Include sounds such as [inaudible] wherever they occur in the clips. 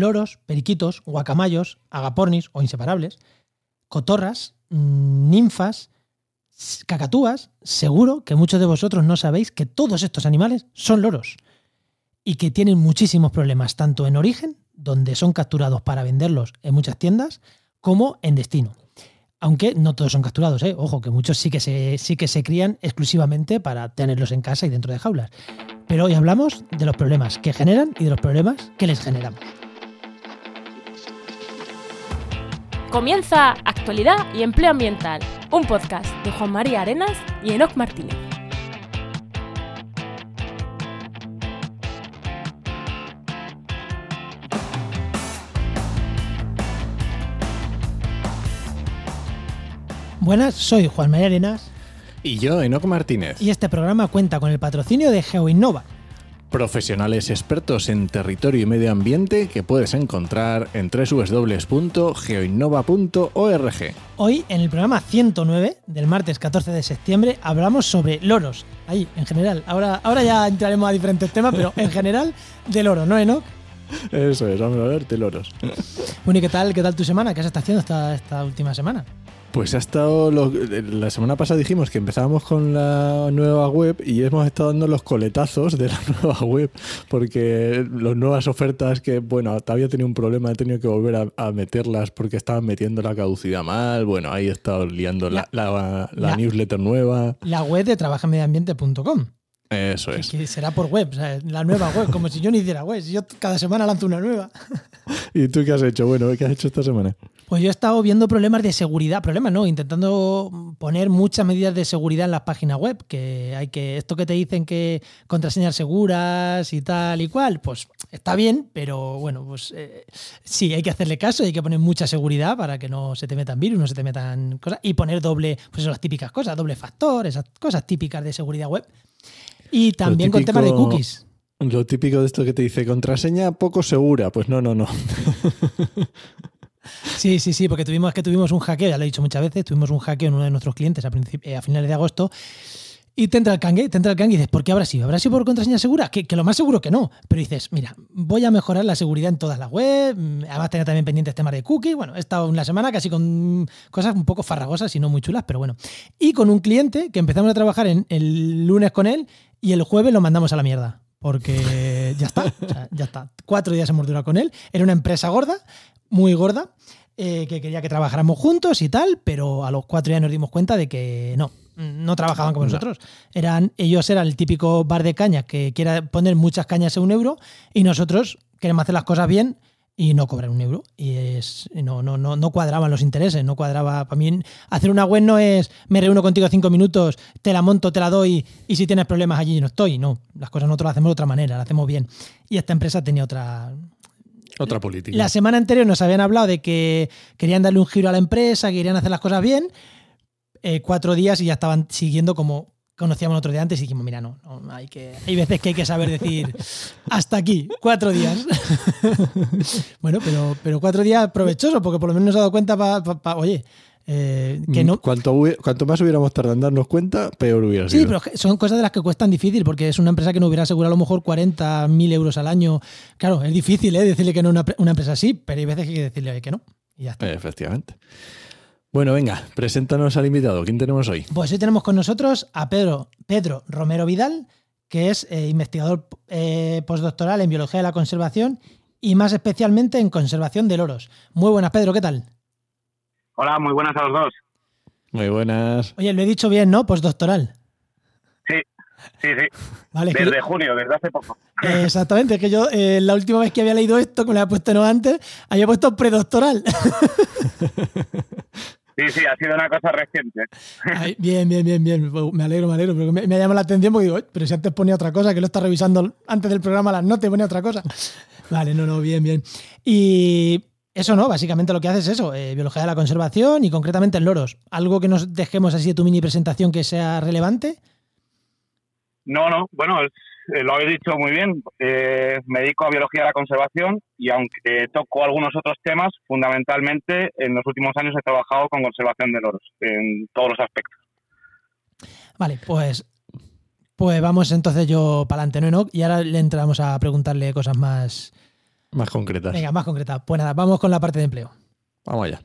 loros, periquitos, guacamayos, agapornis o inseparables, cotorras, mm, ninfas, cacatúas, seguro que muchos de vosotros no sabéis que todos estos animales son loros y que tienen muchísimos problemas, tanto en origen, donde son capturados para venderlos en muchas tiendas, como en destino. Aunque no todos son capturados, ¿eh? ojo, que muchos sí que, se, sí que se crían exclusivamente para tenerlos en casa y dentro de jaulas. Pero hoy hablamos de los problemas que generan y de los problemas que les generamos. Comienza Actualidad y Empleo Ambiental, un podcast de Juan María Arenas y Enoc Martínez. Buenas, soy Juan María Arenas. Y yo, Enoc Martínez. Y este programa cuenta con el patrocinio de GeoInnova. Profesionales expertos en territorio y medio ambiente que puedes encontrar en www.geoinnova.org. Hoy, en el programa 109 del martes 14 de septiembre, hablamos sobre loros. Ahí, en general. Ahora, ahora ya entraremos a diferentes temas, pero en general de loros, ¿no, Enoch? Eso es, vamos a ver, de loros. Bueno, ¿y qué tal, qué tal tu semana? ¿Qué has estado haciendo esta, esta última semana? Pues ha estado. la semana pasada dijimos que empezábamos con la nueva web y hemos estado dando los coletazos de la [laughs] nueva web porque las nuevas ofertas que, bueno, todavía tenía un problema, he tenido que volver a, meterlas porque estaban metiendo la caducidad mal. Bueno, ahí he estado liando la, newsletter nueva. La web de trabajamediambiente.com. Eso es. Que será por web, la nueva web, como si yo no hiciera web. Yo cada semana lanzo una nueva. [laughs] ¿Y tú qué has hecho? Bueno, ¿qué has hecho esta semana? Pues yo he estado viendo problemas de seguridad, problemas no, intentando poner muchas medidas de seguridad en las páginas web, que hay que, esto que te dicen que contraseñas seguras y tal y cual, pues está bien, pero bueno, pues eh, sí, hay que hacerle caso, hay que poner mucha seguridad para que no se te metan virus, no se te metan cosas, y poner doble, pues las típicas cosas, doble factor, esas cosas típicas de seguridad web. Y también con temas de cookies. Lo típico de esto que te dice contraseña poco segura, pues no, no, no. [laughs] Sí, sí, sí, porque tuvimos que tuvimos un hackeo, ya lo he dicho muchas veces, tuvimos un hackeo en uno de nuestros clientes a, eh, a finales de agosto. Y te entra el cangue, te entra el cangue y dices, ¿por qué habrá sido? ¿Habrá sido por contraseña segura? Que, lo más seguro que no. Pero dices, mira, voy a mejorar la seguridad en todas las webs, mm, además tener también pendientes temas de cookies. Bueno, he estado una semana casi con cosas un poco farragosas y no muy chulas, pero bueno. Y con un cliente que empezamos a trabajar en, el lunes con él y el jueves lo mandamos a la mierda porque ya está, ya está. Cuatro días hemos durado con él. Era una empresa gorda, muy gorda, eh, que quería que trabajáramos juntos y tal, pero a los cuatro días nos dimos cuenta de que no, no trabajaban como nosotros. Eran, ellos eran el típico bar de caña que quiere poner muchas cañas en un euro y nosotros queremos hacer las cosas bien y no cobrar un euro. Y es, no, no, no, no cuadraban los intereses, no cuadraba. Para mí, hacer una web no es me reúno contigo cinco minutos, te la monto, te la doy y si tienes problemas allí no estoy. No, las cosas nosotros las hacemos de otra manera, las hacemos bien. Y esta empresa tenía otra, otra política. La semana anterior nos habían hablado de que querían darle un giro a la empresa, que querían hacer las cosas bien. Eh, cuatro días y ya estaban siguiendo como conocíamos otro día antes y dijimos, mira, no, hay, que, hay veces que hay que saber decir hasta aquí, cuatro días. [laughs] bueno, pero, pero cuatro días provechosos, porque por lo menos nos ha dado cuenta para, oye, eh, que no... Cuanto, cuanto, más hubiéramos tardado en darnos cuenta, peor hubiera sido. Sí, pero son cosas de las que cuestan difícil, porque es una empresa que no hubiera asegurado a lo mejor 40.000 euros al año. Claro, es difícil ¿eh? decirle que no a una, una, empresa así, pero hay veces que hay que decirle que no. Y ya está. Efectivamente. Bueno, venga, preséntanos al invitado. ¿Quién tenemos hoy? Pues hoy tenemos con nosotros a Pedro, Pedro Romero Vidal, que es eh, investigador postdoctoral en biología de la conservación y más especialmente en conservación de loros. Muy buenas, Pedro, ¿qué tal? Hola, muy buenas a los dos. Muy buenas. Oye, lo he dicho bien, ¿no? Postdoctoral. Sí, sí, sí. [laughs] desde junio, desde hace poco. exactamente, es que yo eh, la última vez que había leído esto, que me lo había puesto no antes, había puesto predoctoral. [laughs] [laughs] Sí, sí, ha sido una cosa reciente. bien, bien, bien, bien. Me alegro, me alegro. Pero me, ha llamado la atención porque digo, pero si antes ponía otra cosa, que lo está revisando antes del programa las notas y ponía otra cosa. Vale, no, no, bien, bien. Y eso no, básicamente lo que haces es eso, eh, biología de la conservación y concretamente en loros. ¿Algo que nos dejemos así de tu mini presentación que sea relevante? No, no, bueno, lo habéis dicho muy bien. Eh, me dedico a biología de la conservación y aunque toco algunos otros temas, fundamentalmente en los últimos años he trabajado con conservación de loros en todos los aspectos. Vale, pues, pues vamos entonces yo para adelante, ¿no, Y ahora le entramos a preguntarle cosas más, Más concretas. Venga, más concreta. Pues nada, vamos con la parte de empleo. Vamos allá.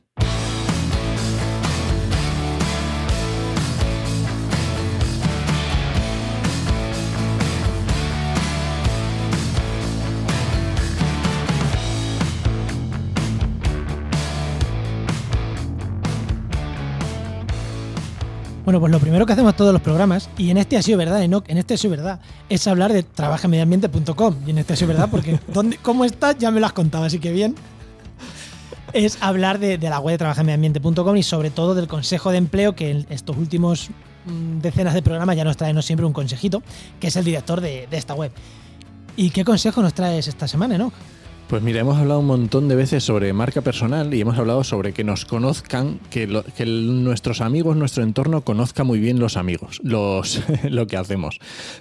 Bueno, pues lo primero que hacemos todos los programas, y en este ha sido verdad, Enoch, en este ha sido verdad, es hablar de trabajamediambiente.com. Y en este ha sido verdad porque [laughs] ¿dónde, ¿cómo estás? Ya me lo has contado, así que bien. Es hablar de, de la web de trabajamediambiente.com y sobre todo del consejo de empleo que en estos últimos mm, decenas de programas ya nos trae no siempre un consejito, que es el director de, de esta web. ¿Y qué consejo nos traes esta semana, Enoch? Pues mira, hemos hablado un montón de veces sobre marca personal y hemos hablado sobre que nos conozcan, que, nuestros amigos, nuestro entorno conozca muy bien los amigos, los, [laughs] lo que hacemos.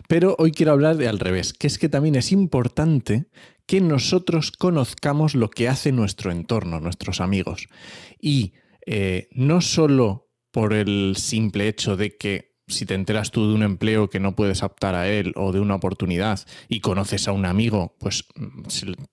Pero hoy quiero hablar de al revés, que es que también es importante que nosotros conozcamos lo que hace nuestro entorno, nuestros amigos. Y eh, no solo por el simple hecho de que si te enteras tú de un empleo que no puedes optar a él o de una oportunidad y conoces a un amigo, pues mm,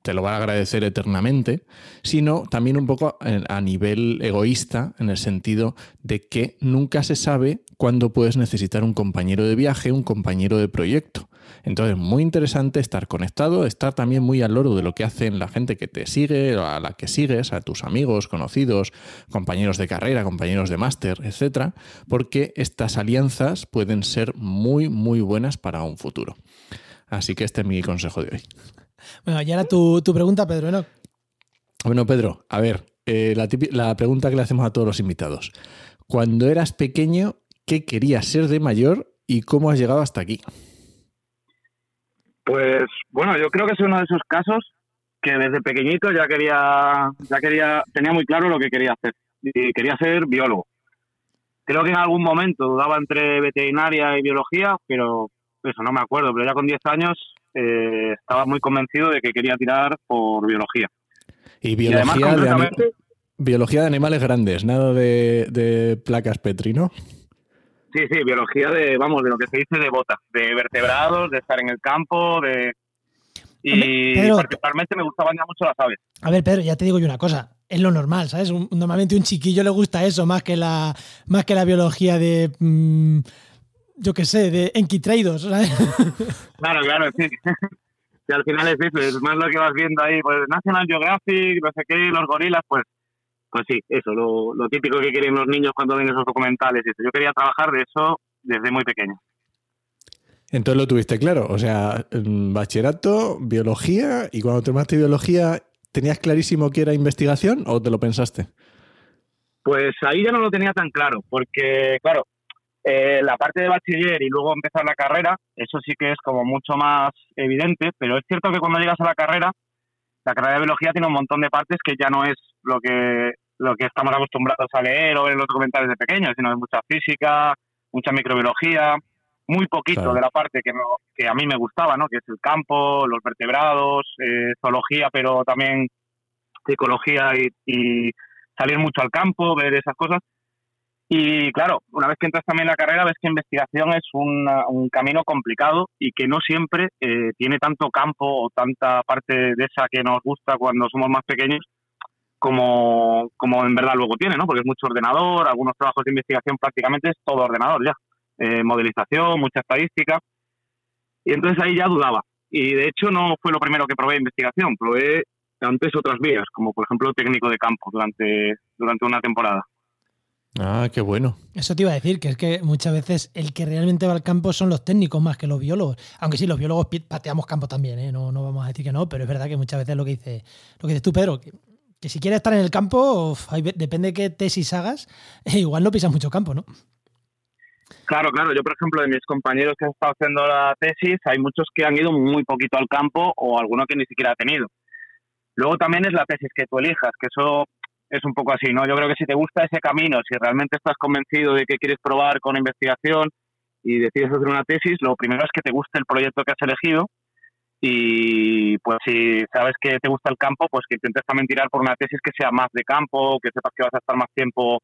te lo va a agradecer eternamente, sino también un poco eh, a nivel egoísta, en el sentido de que nunca se sabe cuándo puedes necesitar un compañero de viaje, un compañero de proyecto. Entonces, muy interesante estar conectado, estar también muy al loro de lo que hacen la gente que te sigue, a la que sigues, a tus amigos, conocidos, compañeros de carrera, compañeros de máster, etcétera, porque estas alianzas pueden ser muy, muy buenas para un futuro. Así que este es mi consejo de hoy. Bueno, y ahora tu, tu pregunta, Pedro Enoch. Bueno, Pedro, a ver, eh, la, la pregunta que le hacemos a todos los invitados. Cuando eras pequeño, ¿qué querías ser de mayor y cómo has llegado hasta aquí? Pues bueno, yo creo que es uno de esos casos que desde pequeñito ya quería, ya quería, tenía muy claro lo que quería hacer. Y quería ser biólogo. Creo que en algún momento dudaba entre veterinaria y biología, pero eso no me acuerdo. Pero ya con 10 años eh, estaba muy convencido de que quería tirar por biología. Y Y además, biología, de, biología de animales grandes, nada de, de placas Petri, ¿no? Sí, sí, biología de, vamos, de lo que se dice de bota, de vertebrados, de estar en el campo, de... Y Pedro, particularmente me gustaban ya mucho las aves. A ver, Pedro, ya te digo yo una cosa. Es lo normal, ¿sabes? Un- normalmente a un chiquillo le gusta eso más que la, más que la biología de. mm, yo qué sé, de enquitraidos, ¿sabes? [laughs] Claro, claro, sí. [laughs] Y al final es eso, es más lo que vas viendo ahí, pues National Geographic, no sé qué, los gorilas, pues pues sí, eso, lo, lo típico que quieren los niños cuando ven esos documentales. eso. Yo quería trabajar de eso desde muy pequeño. Entonces lo tuviste claro, o sea, bachillerato, biología, y cuando tomaste biología, ¿tenías clarísimo que era investigación o te lo pensaste? Pues ahí ya no lo tenía tan claro, porque claro, eh, la parte de bachiller y luego empezar la carrera, eso sí que es como mucho más evidente, pero es cierto que cuando llegas a la carrera, la carrera de biología tiene un montón de partes que ya no es lo que lo que estamos acostumbrados a leer o ver en los documentales de pequeños, sino es mucha física, mucha microbiología, muy poquito Claro. de la parte que, no- que a mí me gustaba, ¿no? que es el campo, los vertebrados, eh, zoología, pero también psicología y, y salir mucho al campo, ver esas cosas. Y claro, una vez que entras también en la carrera, ves que investigación es una- un camino complicado y que no siempre eh, tiene tanto campo o tanta parte de esa que nos gusta cuando somos más pequeños como, como en verdad luego tiene, ¿no? Porque es mucho ordenador, algunos trabajos de investigación prácticamente es todo ordenador ya. Eh, modelización, mucha estadística. Y entonces ahí ya dudaba. Y de hecho no fue lo primero que probé investigación, probé antes otras vías, como por ejemplo técnico de campo durante, durante una temporada. Ah, qué bueno. Eso te iba a decir, que es que muchas veces el que realmente va al campo son los técnicos más que los biólogos. Aunque sí, los biólogos pateamos campo también, ¿eh? no, no vamos a decir que no, pero es verdad que muchas veces lo que dice, lo que dices tú, Pedro, que, que si quieres estar en el campo, uf, hay ve- depende de qué tesis hagas, [laughs] igual no pisas mucho campo, ¿no? Claro, claro. Yo, por ejemplo, de mis compañeros que han estado haciendo la tesis, hay muchos que han ido muy poquito al campo o alguno que ni siquiera ha tenido. Luego también es la tesis que tú elijas, que eso es un poco así, ¿no? Yo creo que si te gusta ese camino, si realmente estás convencido de que quieres probar con investigación y decides hacer una tesis, lo primero es que te guste el proyecto que has elegido y pues si sabes que te gusta el campo, pues que intentes también tirar por una tesis que sea más de campo, que sepas que vas a estar más tiempo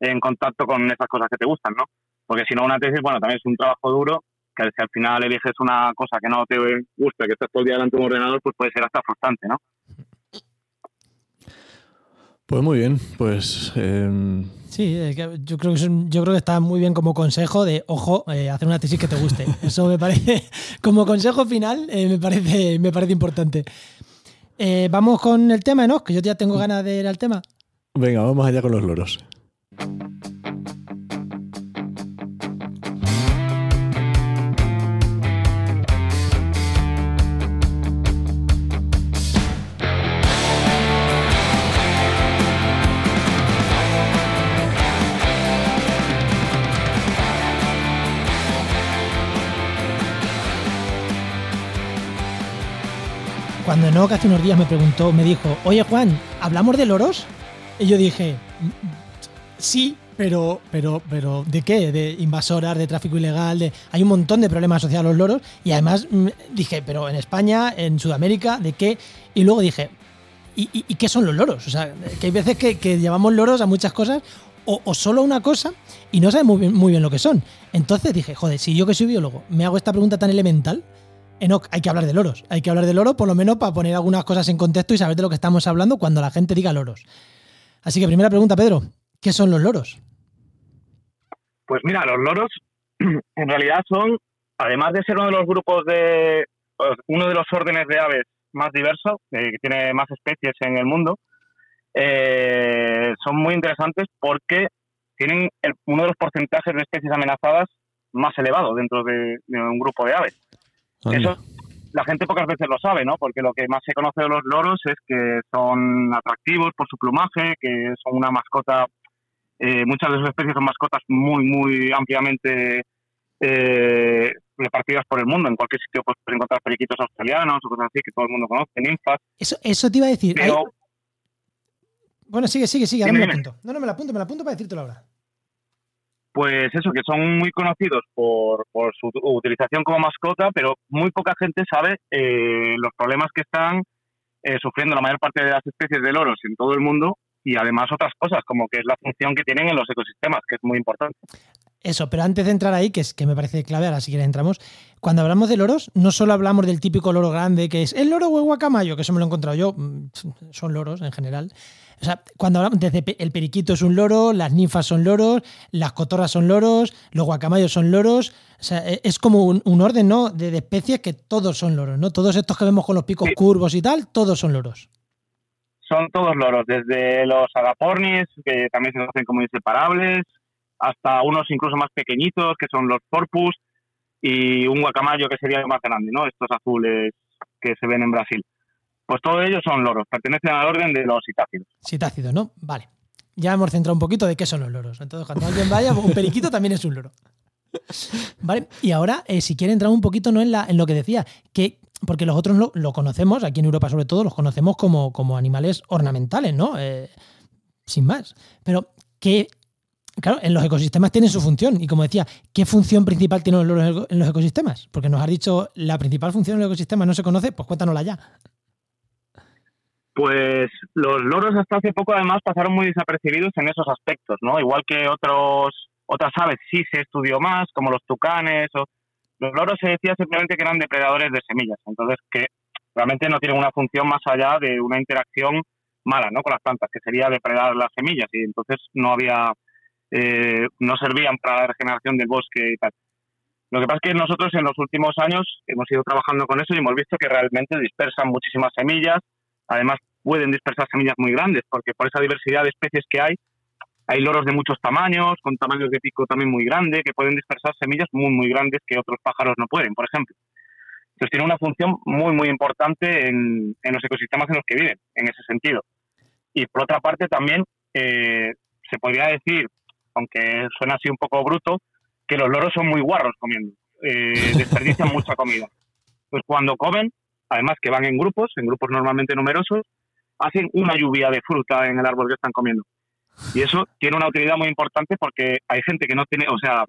en contacto con esas cosas que te gustan, ¿no? Porque si no, una tesis, bueno, también es un trabajo duro, que si al final eliges una cosa que no te gusta, que estás todo el día delante de un ordenador, pues puede ser hasta frustrante, ¿no? Pues muy bien, pues... em, Sí, que yo creo que un- yo creo que está muy bien como consejo de, ojo, eh, hacer una tesis que te guste. [laughs] Eso me parece, como consejo final, eh, me, parece, me parece importante. Eh, vamos con el tema, ¿no? Que yo ya tengo ganas de ir al tema. venga, vamos allá con los loros. Cuando Enoch hace unos días me preguntó, me dijo, oye Juan, ¿hablamos de loros? Y yo dije, "Mm, sí, pero, pero, pero, ¿de qué? De invasoras, de tráfico ilegal, de. Hay un montón de problemas asociados a los loros. Y además mm, dije, pero en España, en Sudamérica, ¿de qué? Y luego dije, ¿y, qué son los loros? O sea, que hay veces que, llamamos loros a muchas cosas, o, o solo una cosa, y no sabemos muy bien, muy bien lo que son. Entonces dije, joder, si yo que soy biólogo me hago esta pregunta tan elemental, Enoch, hay que hablar de loros. Hay que hablar de loros, por lo menos para poner algunas cosas en contexto y saber de lo que estamos hablando cuando la gente diga loros. Así que primera pregunta, Pedro, ¿qué son los loros? Pues mira, los loros [clears throat] en realidad son, además de ser uno de los grupos de, uno de los órdenes de aves más diversos, eh, que tiene más especies en el mundo, eh, son muy interesantes porque tienen uno de los porcentajes de especies amenazadas más elevado dentro de, de un grupo de aves. Eso la gente pocas veces lo sabe, ¿no? Porque lo que más se conoce de los loros es que son atractivos por su plumaje, que son una mascota, eh, muchas de sus especies son mascotas muy, muy ampliamente eh, repartidas por el mundo. En cualquier sitio puedes encontrar periquitos australianos o cosas así que todo el mundo conoce, ninfas. Eso, eso te iba a decir. Pero Hay- Bueno, sigue, sigue, sigue. Ahora Dime, me lo apunto. No, no, me lo apunto, me lo apunto para decírtelo ahora. Pues eso, que son muy conocidos por, su utilización como mascota, pero muy poca gente sabe eh, los problemas que están eh, sufriendo la mayor parte de las especies de loros en todo el mundo y además otras cosas, como que es la función que tienen en los ecosistemas, que es muy importante. Eso, pero antes de entrar ahí, que es que me parece clave, ahora si quieres entramos, cuando hablamos de loros, no solo hablamos del típico loro grande, que es el loro o el guacamayo, que eso me lo he encontrado yo, mm, son loros en general. O sea, cuando hablamos, desde el periquito es un loro, las ninfas son loros, las cotorras son loros, los guacamayos son loros, o sea, e- es como un, un orden, ¿no? De, de especies que todos son loros, ¿no? Todos estos que vemos con los picos Sí. curvos y tal, todos son loros. Son todos loros, desde los agapornis, que también se conocen como inseparables, hasta unos incluso más pequeñitos, que son los porpus, y un guacamayo que sería el más grande, ¿no? Estos azules que se ven en Brasil. Pues todos ellos son loros, pertenecen al orden de los citácidos. Citácido, ¿no? Vale. Ya hemos centrado un poquito de qué son los loros. Entonces, cuando alguien vaya, un periquito también es un loro. Vale, y ahora, eh, si quiere entrar un poquito ¿no? en, la, en lo que decía, que porque los otros lo, conocemos, aquí en Europa sobre todo, los conocemos como, como animales ornamentales, ¿no? Eh, sin más. Pero que, claro, en los ecosistemas tienen su función. Y como decía, ¿qué función principal tienen los loros en los ecosistemas? Porque nos has dicho la principal función en los ecosistemas no se conoce, pues cuéntanosla ya. Pues los loros hasta hace poco además pasaron muy desapercibidos en esos aspectos, ¿no? Igual que otros otras aves sí se estudió más, como los tucanes o los loros se decía simplemente que eran depredadores de semillas, entonces que realmente no tienen una función más allá de una interacción mala, ¿no? Con las plantas, que sería depredar las semillas y entonces no había eh, no servían para la regeneración del bosque y tal. Lo que pasa es que nosotros en los últimos años hemos ido trabajando con eso y hemos visto que realmente dispersan muchísimas semillas, Además, pueden dispersar semillas muy grandes, porque por esa diversidad de especies que hay, hay loros de muchos tamaños, con tamaños de pico también muy grande, que pueden dispersar semillas muy, muy grandes que otros pájaros no pueden, por ejemplo. Entonces, tiene una función muy, muy importante en, en los ecosistemas en los que viven, en ese sentido. Y por otra parte, también eh, se podría decir, aunque suena así un poco bruto, que los loros son muy guarros comiendo, eh, [laughs] desperdician mucha comida. Pues cuando comen, además que van en grupos, en grupos normalmente numerosos, hacen una lluvia de fruta en el árbol que están comiendo. Y eso tiene una utilidad muy importante porque hay gente que no tiene, o sea,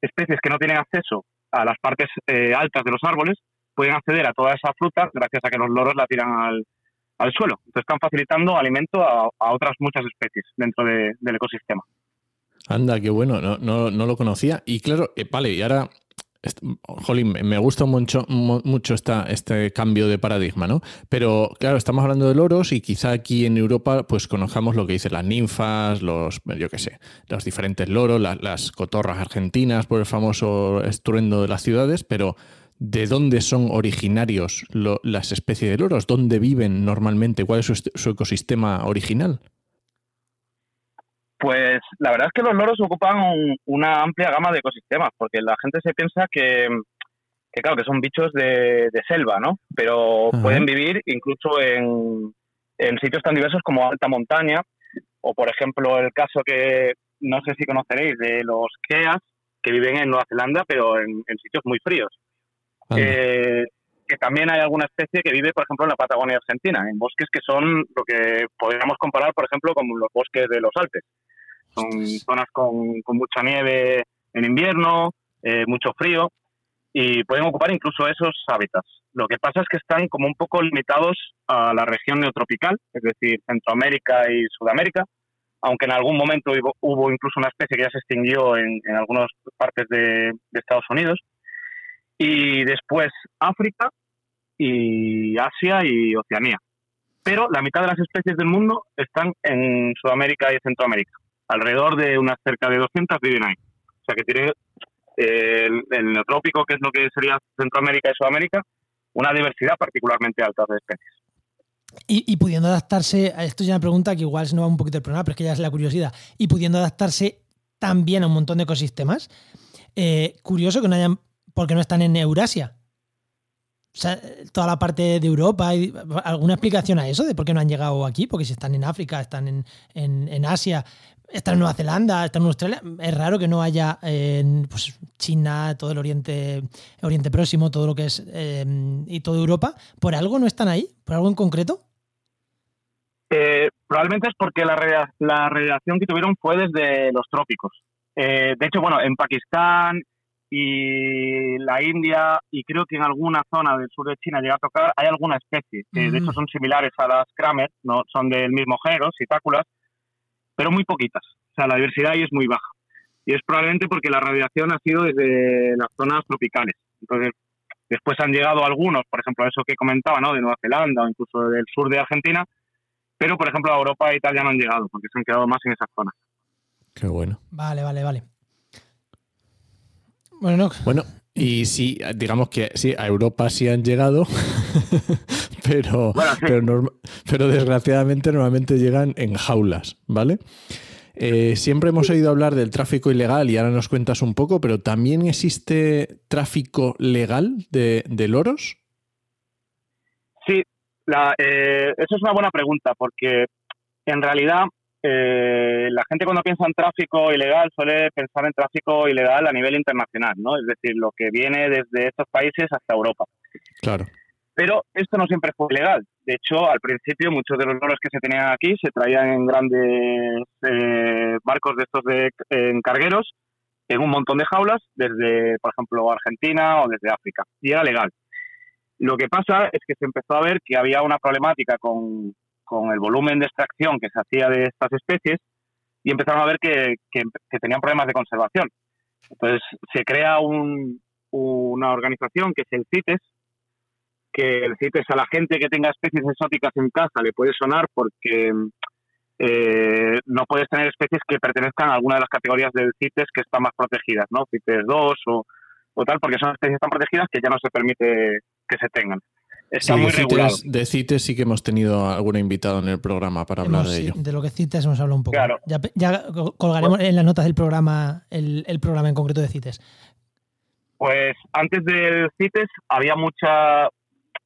especies que no tienen acceso a las partes eh, altas de los árboles, pueden acceder a toda esa fruta gracias a que los loros la tiran al, al suelo. Entonces están facilitando alimento a, otras muchas especies dentro de- del ecosistema. Anda, qué bueno, no, no, no lo conocía. Y claro, eh, vale, y ahora Jolín, me gusta mucho, mucho esta, este cambio de paradigma, ¿no? Pero claro, estamos hablando de loros y quizá aquí en Europa pues conozcamos lo que dicen las ninfas, los, yo qué sé, los diferentes loros, las cotorras argentinas por el famoso estruendo de las ciudades, pero ¿de dónde son originarios las especies de loros? ¿Dónde viven normalmente? ¿Cuál es su ecosistema original? Pues la verdad es que los loros ocupan una amplia gama de ecosistemas, porque la gente se piensa que, claro, que son bichos de, selva, ¿no? Pero pueden vivir incluso en, sitios tan diversos como alta montaña, o por ejemplo el caso que no sé si conoceréis de los keas, que viven en Nueva Zelanda, pero en, sitios muy fríos. Eh, que también hay alguna especie que vive, por ejemplo, en la Patagonia Argentina, en bosques que son lo que podríamos comparar, por ejemplo, con los bosques de los Alpes. Son zonas con, mucha nieve en invierno, eh, mucho frío, y pueden ocupar incluso esos hábitats. Lo que pasa es que están como un poco limitados a la región neotropical, es decir, Centroamérica y Sudamérica, aunque en algún momento hubo, incluso una especie que ya se extinguió en, algunas partes de Estados Unidos y después África y Asia y Oceanía. Pero la mitad de las especies del mundo están en Sudamérica y Centroamérica. Alrededor de unas cerca de 200 viven ahí. O sea que tiene eh, el, neotrópico, que es lo que sería Centroamérica y Sudamérica, una diversidad particularmente alta de especies. Y, pudiendo adaptarse, esto es una pregunta que igual se nos va un poquito el programa, pero es que ya es la curiosidad, y pudiendo adaptarse también a un montón de ecosistemas, eh, curioso que no hayan porque no están en Eurasia. O sea, toda la parte de Europa, ¿hay ¿alguna explicación a eso de por qué no han llegado aquí? Porque si están en África, están en, Asia, están en Nueva Zelanda, están en Australia, es raro que no haya en pues, China, todo el Oriente, Oriente Próximo, todo lo que es em, y toda Europa. ¿Por algo no están ahí? ¿Por algo en concreto? Eh, probablemente es porque la, la radiación que tuvieron fue desde los trópicos. Eh, de hecho, bueno, en Pakistán y la India y creo que en alguna zona del sur de China llega a tocar, hay alguna especie, que de hecho son similares a las Kramer, no son del mismo género, citáculas, pero muy poquitas. O sea, la diversidad ahí es muy baja. Y es probablemente porque la radiación ha sido desde las zonas tropicales. Entonces, después han llegado algunos, por ejemplo, eso que comentaba, ¿no? De Nueva Zelanda o incluso del sur de Argentina, pero por ejemplo a Europa e Italia no han llegado, porque se han quedado más en esas zonas. Qué bueno. Vale, vale, vale. Bueno, bueno, y sí, digamos que sí, a Europa sí han llegado, [laughs] pero, pero, desgraciadamente normalmente llegan en jaulas, ¿vale? Eh, siempre hemos oído hablar del tráfico ilegal y ahora nos cuentas un poco, pero ¿también existe tráfico legal de, loros? Sí, la, eh, eso es una buena pregunta porque en realidad eh, la gente cuando piensa en tráfico ilegal suele pensar en tráfico ilegal a nivel internacional, ¿no? Es decir, lo que viene desde estos países hasta Europa. Claro. Pero esto no siempre fue ilegal. De hecho, al principio muchos de los loros que se tenían aquí se traían en grandes eh, barcos de estos de en cargueros, en un montón de jaulas, desde, por ejemplo, Argentina o desde África. Y era legal. Lo que pasa es que se empezó a ver que había una problemática con, con el volumen de extracción que se hacía de estas especies y empezaron a ver que, tenían problemas de conservación. Entonces se crea una organización que es el CITES, que el CITES a la gente que tenga especies exóticas en casa le puede sonar porque eh, no puedes tener especies que pertenezcan a alguna de las categorías del CITES que están más protegidas, ¿no? CITES 2 o, o tal, porque son especies tan protegidas que ya no se permite que se tengan está muy regulado. de CITES sí que hemos tenido algún invitado en el programa para hablar de ello. De lo que CITES hemos hablado un poco. Ya, colgaremos en las notas del programa el, programa en concreto de CITES. Pues antes del CITES había mucha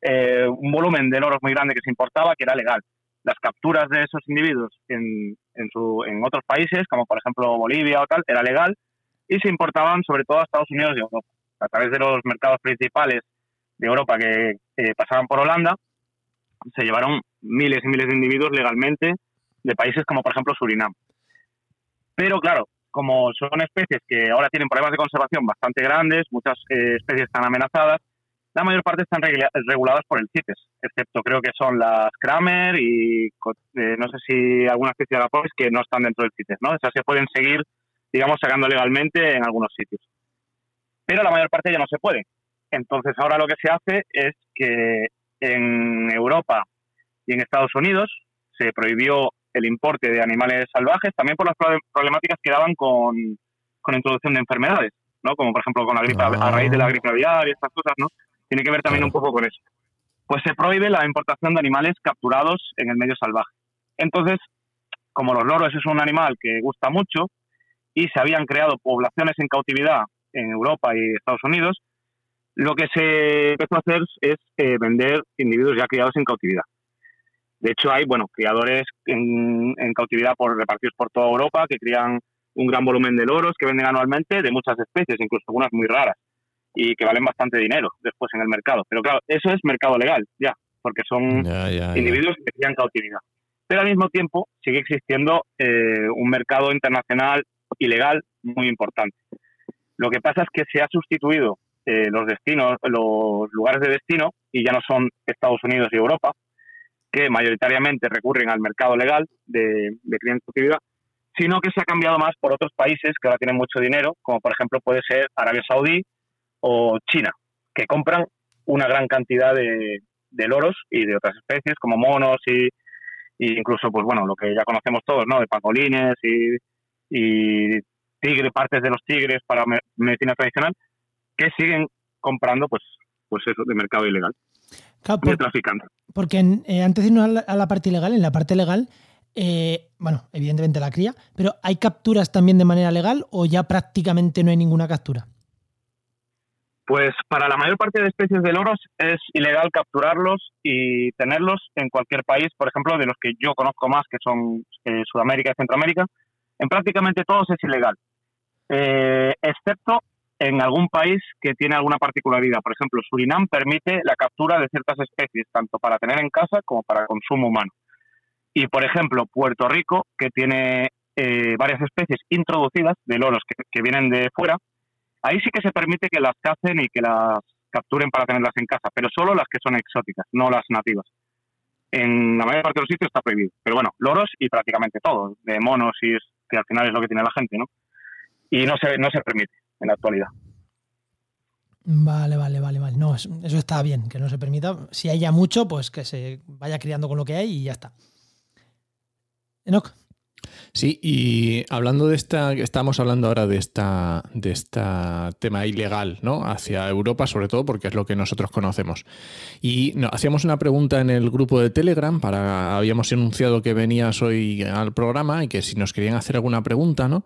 eh, un volumen de loros muy grande que se importaba que era legal. Las capturas de esos individuos en, en, su, en otros países, como por ejemplo Bolivia o tal, era legal y se importaban sobre todo a Estados Unidos y Europa. A través de los mercados principales de Europa que pasaban por Holanda, se llevaron miles y miles de individuos legalmente de países como por ejemplo Surinam. Pero claro, como son especies que ahora tienen problemas de conservación bastante grandes, muchas eh, especies están amenazadas, la mayor parte están reguladas por el CITES, excepto creo que son las Kramer y eh, no sé si alguna especie de vapores que no están dentro del CITES, ¿no? Esas se pueden seguir, digamos, sacando legalmente en algunos sitios. pero la mayor parte ya no se puede. Entonces ahora lo que se hace es que en Europa y en Estados Unidos se prohibió el importe de animales salvajes, también por las problemáticas que daban con, con introducción de enfermedades, ¿no? Como por ejemplo con la gripe, a raíz de la gripe aviar y estas cosas, ¿no? Tiene que ver también un poco con eso. Pues se prohíbe la importación de animales capturados en el medio salvaje. Entonces, como los loros es un animal que gusta mucho y se habían creado poblaciones en cautividad en Europa y Estados Unidos, lo que se empezó a hacer es eh, vender individuos ya criados en cautividad. De hecho, hay bueno criadores en, cautividad por repartidos por toda Europa que crían un gran volumen de loros que venden anualmente de muchas especies, incluso algunas muy raras, y que valen bastante dinero después en el mercado. Pero claro, eso es mercado legal, ya, porque son individuos que crían cautividad. Pero al mismo tiempo sigue existiendo eh, un mercado internacional ilegal muy importante. Lo que pasa es que se ha sustituido eh, los destinos, los lugares de destino, y ya no son Estados Unidos y Europa, que mayoritariamente recurren al mercado legal de, de cautividad, sino que se ha cambiado más por otros países que ahora tienen mucho dinero, como por ejemplo puede ser Arabia Saudí o China, que compran una gran cantidad de, de loros y de otras especies como monos y, incluso pues bueno lo que ya conocemos todos, ¿no? De pangolines y, y tigre, partes de los tigres para medicina tradicional, que siguen comprando pues, pues eso de mercado ilegal. Claro, traficando. Porque eh, antes de irnos a la, parte ilegal, en la parte legal, eh, bueno, evidentemente la cría, pero ¿hay capturas también de manera legal o ya prácticamente no hay ninguna captura? Pues para la mayor parte de especies de loros es ilegal capturarlos y tenerlos en cualquier país, por ejemplo, de los que yo conozco más, que son eh, Sudamérica y Centroamérica, en prácticamente todos es ilegal, excepto en algún país que tiene alguna particularidad. Por ejemplo, Surinam permite la captura de ciertas especies, tanto para tener en casa como para consumo humano. Y, por ejemplo, Puerto Rico, que tiene eh, varias especies introducidas de loros que, vienen de fuera, ahí sí que se permite que las cacen y que las capturen para tenerlas en casa, pero solo las que son exóticas, no las nativas. En la mayor parte de los sitios está prohibido. Pero bueno, loros y prácticamente todo, de monos y es, que al final es lo que tiene la gente, ¿no? Y no se, no se permite en la actualidad. Vale, vale, vale, vale. No, eso, está bien, que no se permita. Si hay ya mucho, pues que se vaya criando con lo que hay y ya está. Enoch. Sí, y hablando de esta, estamos hablando ahora de esta, de esta tema ilegal, ¿no? Hacia Europa, sobre todo, porque es lo que nosotros conocemos. Y hacíamos una pregunta en el grupo de Telegram para, habíamos anunciado que venías hoy al programa y que si nos querían hacer alguna pregunta, ¿no?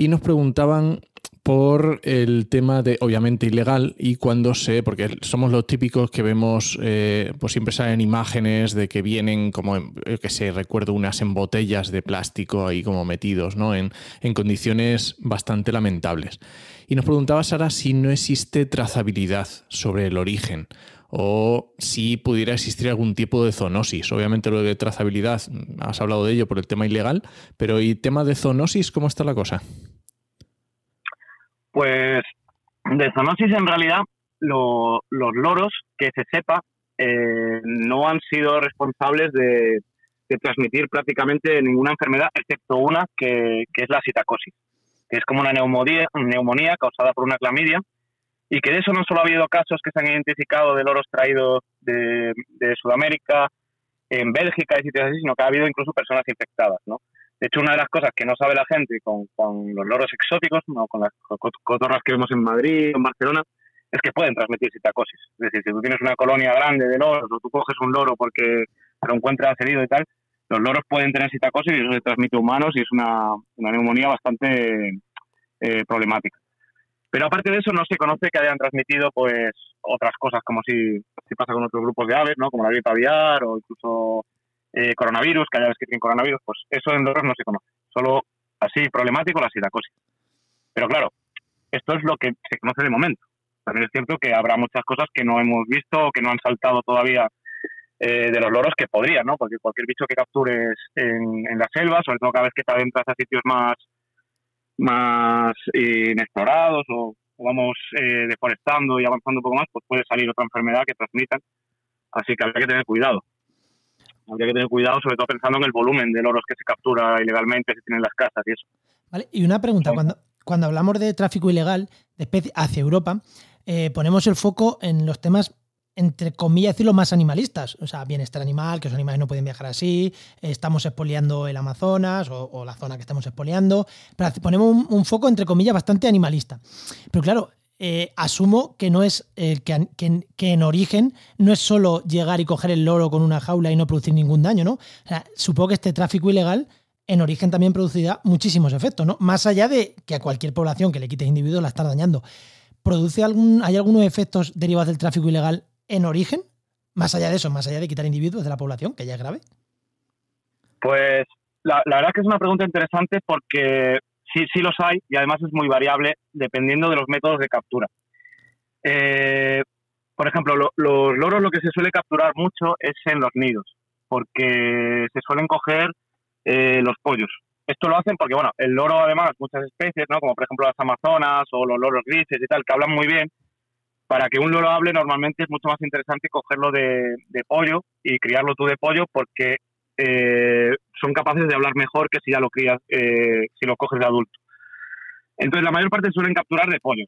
Y nos preguntaban por el tema de, obviamente, ilegal y cuando se, porque somos los típicos que vemos, eh, pues siempre salen imágenes de que vienen como, que se recuerdo unas en botellas de plástico ahí como metidos, ¿no? En, en condiciones bastante lamentables. Y nos preguntaba Sara si no existe trazabilidad sobre el origen o si pudiera existir algún tipo de zoonosis. Obviamente lo de trazabilidad, has hablado de ello por el tema ilegal, pero ¿y tema de zoonosis cómo está la cosa? Pues de zoonosis en realidad los loros, que se sepa, eh, no han sido responsables de, transmitir prácticamente ninguna enfermedad, excepto una que, es la citacosis, que es como una neumonía causada por una clamidia, y que de eso no solo ha habido casos que se han identificado de loros traídos de, de Sudamérica, en Bélgica y sitios así, sino que ha habido incluso personas infectadas, ¿no? De hecho, una de las cosas que no sabe la gente con, los loros exóticos, ¿no? con las cotorras que vemos en Madrid en Barcelona, es que pueden transmitir citacosis. Es decir, si tú tienes una colonia grande de loros o tú coges un loro porque lo encuentras herido y tal, los loros pueden tener citacosis y eso se transmite a humanos y es una, neumonía bastante eh, problemática. Pero aparte de eso, no se conoce que hayan transmitido pues otras cosas, como si, pasa con otros grupos de aves, ¿no? como la gripe aviar o incluso eh, coronavirus, que haya que tienen coronavirus, pues eso en loros no se conoce. Solo así problemático la sidacosis. Pero claro, esto es lo que se conoce de momento. También es cierto que habrá muchas cosas que no hemos visto o que no han saltado todavía eh, de los loros que podrían, ¿no? Porque cualquier bicho que captures en, en la selva, sobre todo cada vez que te adentras a sitios más, más inexplorados o, vamos eh, deforestando y avanzando un poco más, pues puede salir otra enfermedad que transmitan. Así que habría que tener cuidado habría que tener cuidado, sobre todo pensando en el volumen de loros que se captura ilegalmente, se tienen las casas y eso. Vale, y una pregunta, cuando, cuando hablamos de tráfico ilegal, especies hacia Europa, eh, ponemos el foco en los temas entre comillas, decirlo, más animalistas. O sea, bienestar animal, que los animales no pueden viajar así, estamos expoliando el Amazonas o, la zona que estamos expoliando. Pero ponemos un, foco, entre comillas, bastante animalista. Pero claro, eh, asumo que no es eh, que, en origen no es solo llegar y coger el loro con una jaula y no producir ningún daño, ¿no? O sea, supongo que este tráfico ilegal en origen también producirá muchísimos efectos, ¿no? Más allá de que a cualquier población que le quites individuo la está dañando. ¿Produce algún, ¿Hay algunos efectos derivados del tráfico ilegal en origen? Más allá de eso, más allá de quitar individuos de la población, que ya es grave. Pues la, verdad que es una pregunta interesante porque sí, sí los hay y además es muy variable dependiendo de los métodos de captura. Eh, por ejemplo, los loros lo que se suele capturar mucho es en los nidos, porque se suelen coger eh, los pollos. Esto lo hacen porque, bueno, el loro además, muchas especies, ¿no? como por ejemplo las amazonas o los loros grises y tal, que hablan muy bien, para que un loro hable normalmente es mucho más interesante cogerlo de, pollo y criarlo tú de pollo porque eh, son capaces de hablar mejor que si ya lo crías, eh, si lo coges de adulto. Entonces la mayor parte suelen capturar de pollos.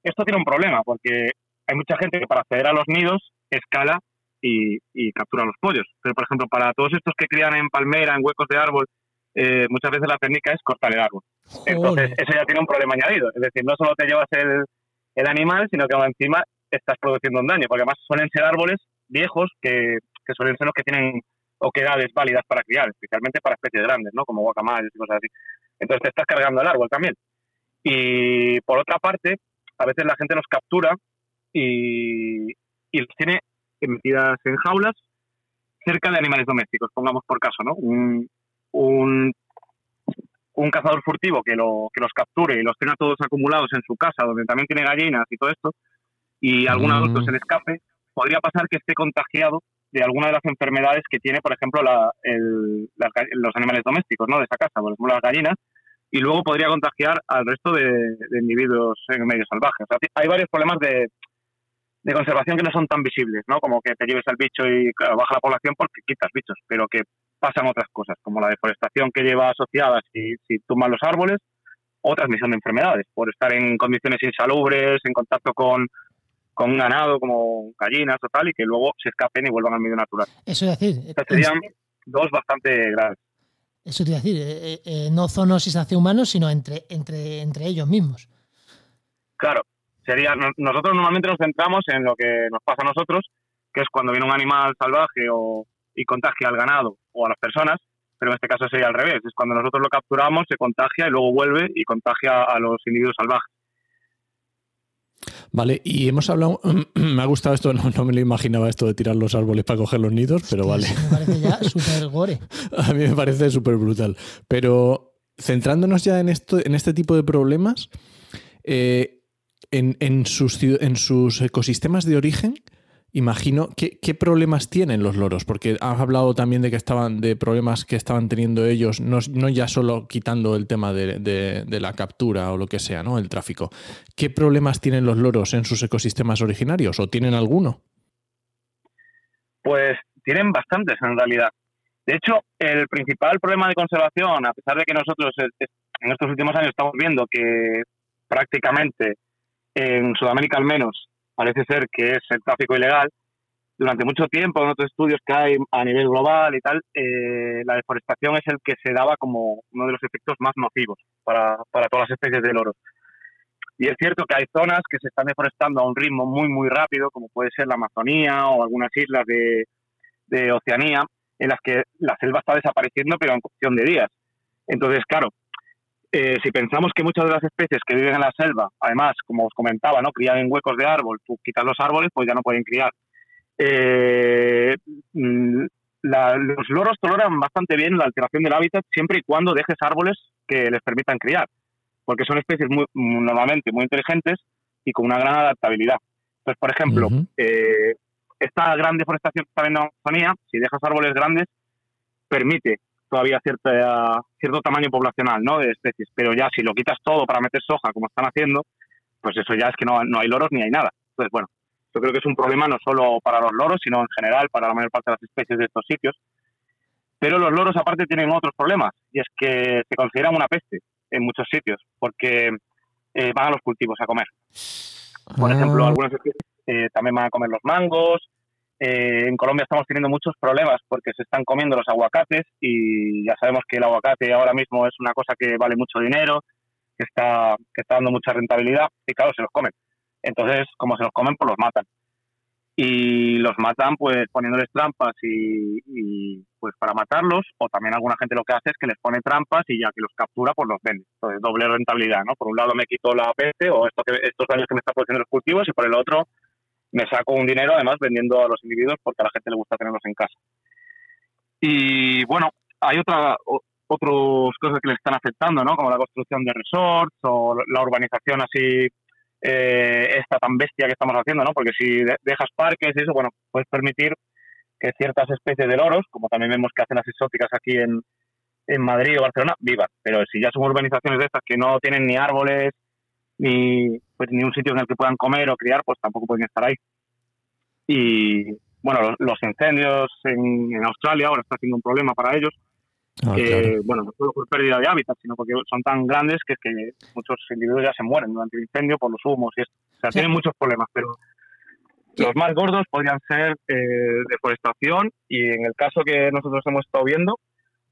Esto tiene un problema porque hay mucha gente que para acceder a los nidos escala y, captura los pollos. Pero por ejemplo para todos estos que crían en palmera, en huecos de árbol, eh, muchas veces la técnica es cortar el árbol. Entonces eso ya tiene un problema añadido. Es decir, no solo te llevas el, el animal, sino que encima estás produciendo un daño, porque además suelen ser árboles viejos que, suelen ser los que tienen oquedades válidas para criar, especialmente para especies grandes, ¿no? Como guacamayos y cosas así. Entonces te estás cargando el árbol también. Y por otra parte, a veces la gente los captura y, y los tiene metidas en jaulas cerca de animales domésticos, pongamos por caso, ¿no? Un un cazador furtivo que, lo, que los capture y los tenga todos acumulados en su casa, donde también tiene gallinas y todo esto, y algún mm. adulto se le escape, podría pasar que esté contagiado de alguna de las enfermedades que tiene, por ejemplo, la, los animales domésticos ¿no? de esa casa, por ejemplo, las gallinas, y luego podría contagiar al resto de, individuos en medio salvaje. hay varios problemas de, de conservación que no son tan visibles, ¿no? Como que te lleves al bicho y baja la población porque quitas bichos, pero que pasan otras cosas, como la deforestación que lleva asociada si, si tumbas los árboles o transmisión de enfermedades, por estar en condiciones insalubres, en contacto con, con un ganado como gallinas o tal, y que luego se escapen y vuelvan al medio natural. Eso es decir, Estas serían dos bastante graves. Eso es decir, eh, eh, no zoonosis hacia humanos, sino entre, entre, entre ellos mismos. Claro, sería nosotros normalmente nos centramos en lo que nos pasa a nosotros, que es cuando viene un animal salvaje o, y contagia al ganado o a las personas, pero en este caso sería al revés, es cuando nosotros lo capturamos, se contagia y luego vuelve y contagia a los individuos salvajes. Vale, y hemos hablado, [clears throat] me ha gustado esto, [laughs] no, me lo imaginaba esto de tirar los árboles para coger los nidos, pero vale. Me parece ya [laughs] súper gore. A mí me parece súper brutal. Pero centrándonos ya en, esto, en este tipo de problemas, eh, en, en, sus, en sus ecosistemas de origen, imagino, ¿qué, ¿qué, problemas tienen los loros? Porque has hablado también de que estaban, de problemas que estaban teniendo ellos, no, no ya solo quitando el tema de, de, la captura o lo que sea, ¿no? El tráfico. ¿Qué problemas tienen los loros en sus ecosistemas originarios? ¿O tienen alguno? Pues tienen bastantes en realidad. De hecho, el principal problema de conservación, a pesar de que nosotros en estos últimos años estamos viendo que prácticamente en Sudamérica al menos parece ser que es el tráfico ilegal. Durante mucho tiempo, en otros estudios que hay a nivel global y tal, eh, la deforestación es el que se daba como uno de los efectos más nocivos para, para todas las especies de loros. Y es cierto que hay zonas que se están deforestando a un ritmo muy, muy rápido, como puede ser la Amazonía o algunas islas de, de Oceanía, en las que la selva está desapareciendo, pero en cuestión de días. Entonces, claro, eh, si pensamos que muchas de las especies que viven en la selva, además, como os comentaba, ¿no? crían en huecos de árbol, tú quitas los árboles, pues ya no pueden criar. Eh, mm, los loros toleran bastante bien la alteración del hábitat siempre y cuando dejes árboles que les permitan criar, porque son especies muy, normalmente muy inteligentes y con una gran adaptabilidad. Entonces, por ejemplo, eh, esta gran deforestación que está en Amazonía, si dejas árboles grandes, permite todavía cierta, cierto tamaño poblacional ¿no? de especies, pero ya si lo quitas todo para meter soja, como están haciendo, pues eso ya es que no, no hay loros ni hay nada. Entonces, bueno, yo creo que es un problema no solo para los loros, sino en general para la mayor parte de las especies de estos sitios. Pero los loros aparte tienen otros problemas, y es que se consideran una peste en muchos sitios, porque eh, van a los cultivos a comer. Por Ah. ejemplo, algunas especies eh, también van a comer los mangos. Eh, en Colombia estamos teniendo muchos problemas porque se están comiendo los aguacates y ya sabemos que el aguacate ahora mismo es una cosa que vale mucho dinero, que está, que está dando mucha rentabilidad y claro, se los comen. Entonces, como se los comen, pues los matan. Y los matan pues poniéndoles trampas y, y, pues para matarlos o también alguna gente lo que hace es que les pone trampas y ya que los captura pues los vende. Entonces, doble rentabilidad, ¿no? Por un lado me quito la peste o esto que, estos daños que me están produciendo los cultivos y por el otro me saco un dinero además vendiendo a los individuos porque a la gente le gusta tenerlos en casa. Y bueno, hay otra o- otras cosas que le están afectando, ¿no? Como la construcción de resorts o la urbanización así eh, esta tan bestia que estamos haciendo, ¿no? Porque si de- dejas parques y eso, bueno, puedes permitir que ciertas especies de loros, como también vemos que hacen las exóticas aquí en, en Madrid o Barcelona, vivan. Pero si ya son urbanizaciones de estas que no tienen ni árboles, ni, pues, ni un sitio en el que puedan comer o criar, pues tampoco pueden estar ahí. Y bueno, los, los incendios en, en Australia ahora está siendo un problema para ellos, Ah, claro. bueno, no solo por pérdida de hábitat, sino porque son tan grandes que, que muchos individuos ya se mueren durante el incendio por los humos y esto. O sea, Sí. tienen muchos problemas, pero los más gordos podrían ser eh, deforestación y en el caso que nosotros hemos estado viendo,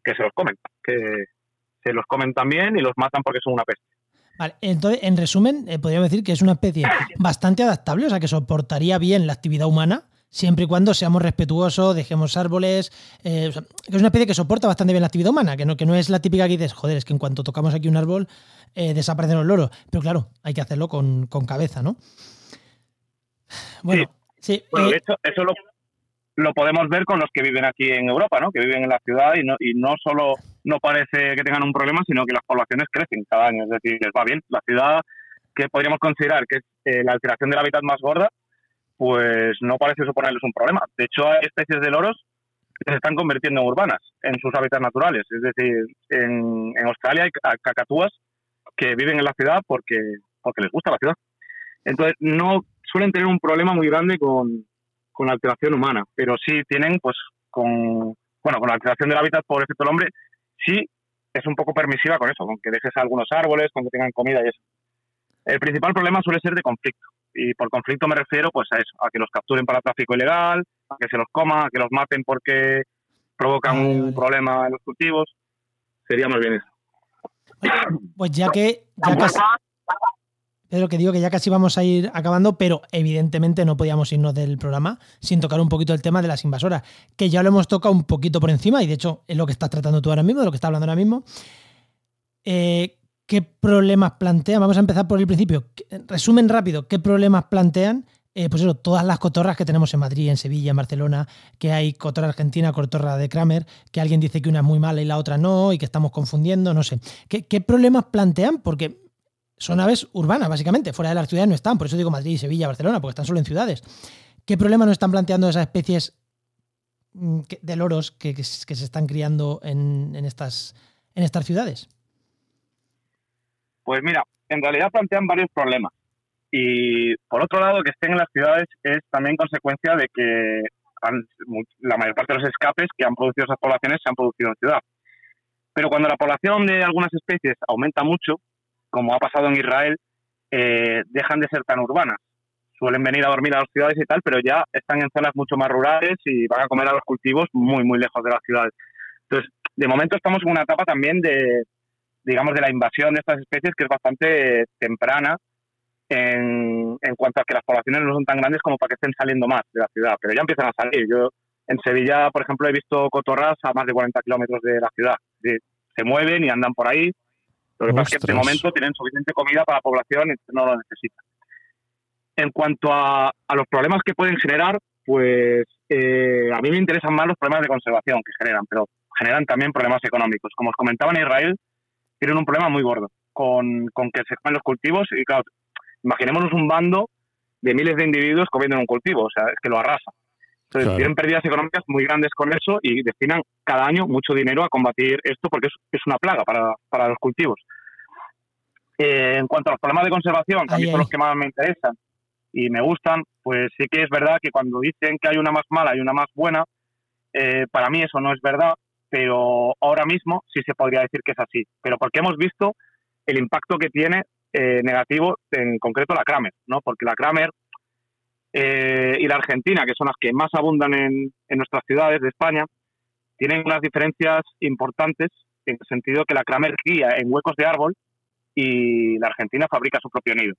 que se los comen, que se los comen también y los matan porque son una peste. Vale, entonces, en resumen, eh, podríamos decir que es una especie bastante adaptable, o sea, que soportaría bien la actividad humana, siempre y cuando seamos respetuosos, dejemos árboles. eh, o sea, que es una especie que soporta bastante bien la actividad humana, que no, que no es la típica que dices, joder, es que en cuanto tocamos aquí un árbol, eh, desaparecen los loros. Pero claro, hay que hacerlo con, con cabeza, ¿no? Bueno, sí. Bueno, eh, de hecho, eso lo, lo podemos ver con los que viven aquí en Europa, ¿no? Que viven en la ciudad y no, y no solo no parece que tengan un problema, sino que las poblaciones crecen cada año. Es decir, va bien. La ciudad que podríamos considerar que es eh, la alteración del hábitat más gorda, pues no parece suponerles un problema. De hecho, hay especies de loros que se están convirtiendo en urbanas, en sus hábitats naturales. Es decir, en, Australia hay ca- cacatúas que viven en la ciudad porque, porque les gusta la ciudad. Entonces, no suelen tener un problema muy grande con, con la alteración humana, pero sí tienen, pues, con, bueno, con la alteración del hábitat por efecto del hombre, sí es un poco permisiva con eso, con que dejes algunos árboles, con que tengan comida y eso. El principal problema suele ser de conflicto, y por conflicto me refiero, pues, a eso, a que los capturen para tráfico ilegal, a que se los coman, a que los maten porque provocan Vale, un vale. problema en los cultivos. Sería más bien eso. pues ya que, ya casi, Pedro, que digo que ya casi vamos a ir acabando, pero evidentemente no podíamos irnos del programa sin tocar un poquito el tema de las invasoras, que ya lo hemos tocado un poquito por encima y de hecho es lo que estás tratando tú ahora mismo, de lo que estás hablando ahora mismo. Eh, ¿Qué problemas plantean? Vamos a empezar por el principio. ¿Qué- Resumen rápido, ¿qué problemas plantean? Eh, pues eso, todas las cotorras que tenemos en Madrid, en Sevilla, en Barcelona, que hay cotorra argentina, cotorra de Kramer, que alguien dice que una es muy mala y la otra no, y que estamos confundiendo, no sé. ¿Qué, qué problemas plantean? Porque son aves urbanas, básicamente. Fuera de las ciudades no están. Por eso digo Madrid, Sevilla, Barcelona, porque están solo en ciudades. ¿Qué problema nos están planteando esas especies mm, de loros que, se están criando en, estas, en estas ciudades? Pues mira, en realidad plantean varios problemas. Y por otro lado, que estén en las ciudades es también consecuencia de que la mayor parte de los escapes que han producido esas poblaciones se han producido en ciudad. Pero cuando la población de algunas especies aumenta mucho, como ha pasado en Israel, eh, dejan de ser tan urbanas. Suelen venir a dormir a las ciudades y tal, pero ya están en zonas mucho más rurales y van a comer a los cultivos muy, muy lejos de las ciudades. Entonces, de momento estamos en una etapa también de, digamos, de la invasión de estas especies que es bastante temprana en, en cuanto a que las poblaciones no son tan grandes como para que estén saliendo más de la ciudad, pero ya empiezan a salir. Yo en Sevilla, por ejemplo, he visto cotorras a más de 40 kilómetros de la ciudad. Se mueven y andan por ahí. Lo que pasa es que de momento tienen suficiente comida para la población y no lo necesitan. En cuanto a, a los problemas que pueden generar, pues eh, a mí me interesan más los problemas de conservación que generan, pero generan también problemas económicos. Como os comentaba en Israel, tienen un problema muy gordo con, con que se comen los cultivos y claro, imaginémonos un bando de miles de individuos comiendo en un cultivo, o sea, es que lo arrasa. Entonces, Claro. tienen pérdidas económicas muy grandes con eso y destinan cada año mucho dinero a combatir esto porque es, es una plaga para, para los cultivos. Eh, en cuanto a los problemas de conservación, que a mí son los que más me interesan y me gustan, pues sí que es verdad que cuando dicen que hay una más mala y una más buena, eh, para mí eso no es verdad, pero ahora mismo sí se podría decir que es así. Pero porque hemos visto el impacto que tiene eh, negativo, en concreto la Kramer, ¿no? Porque la Kramer eh, y la Argentina, que son las que más abundan en, en nuestras ciudades de España, tienen unas diferencias importantes en el sentido que la Kramer cría en huecos de árbol y la Argentina fabrica su propio nido.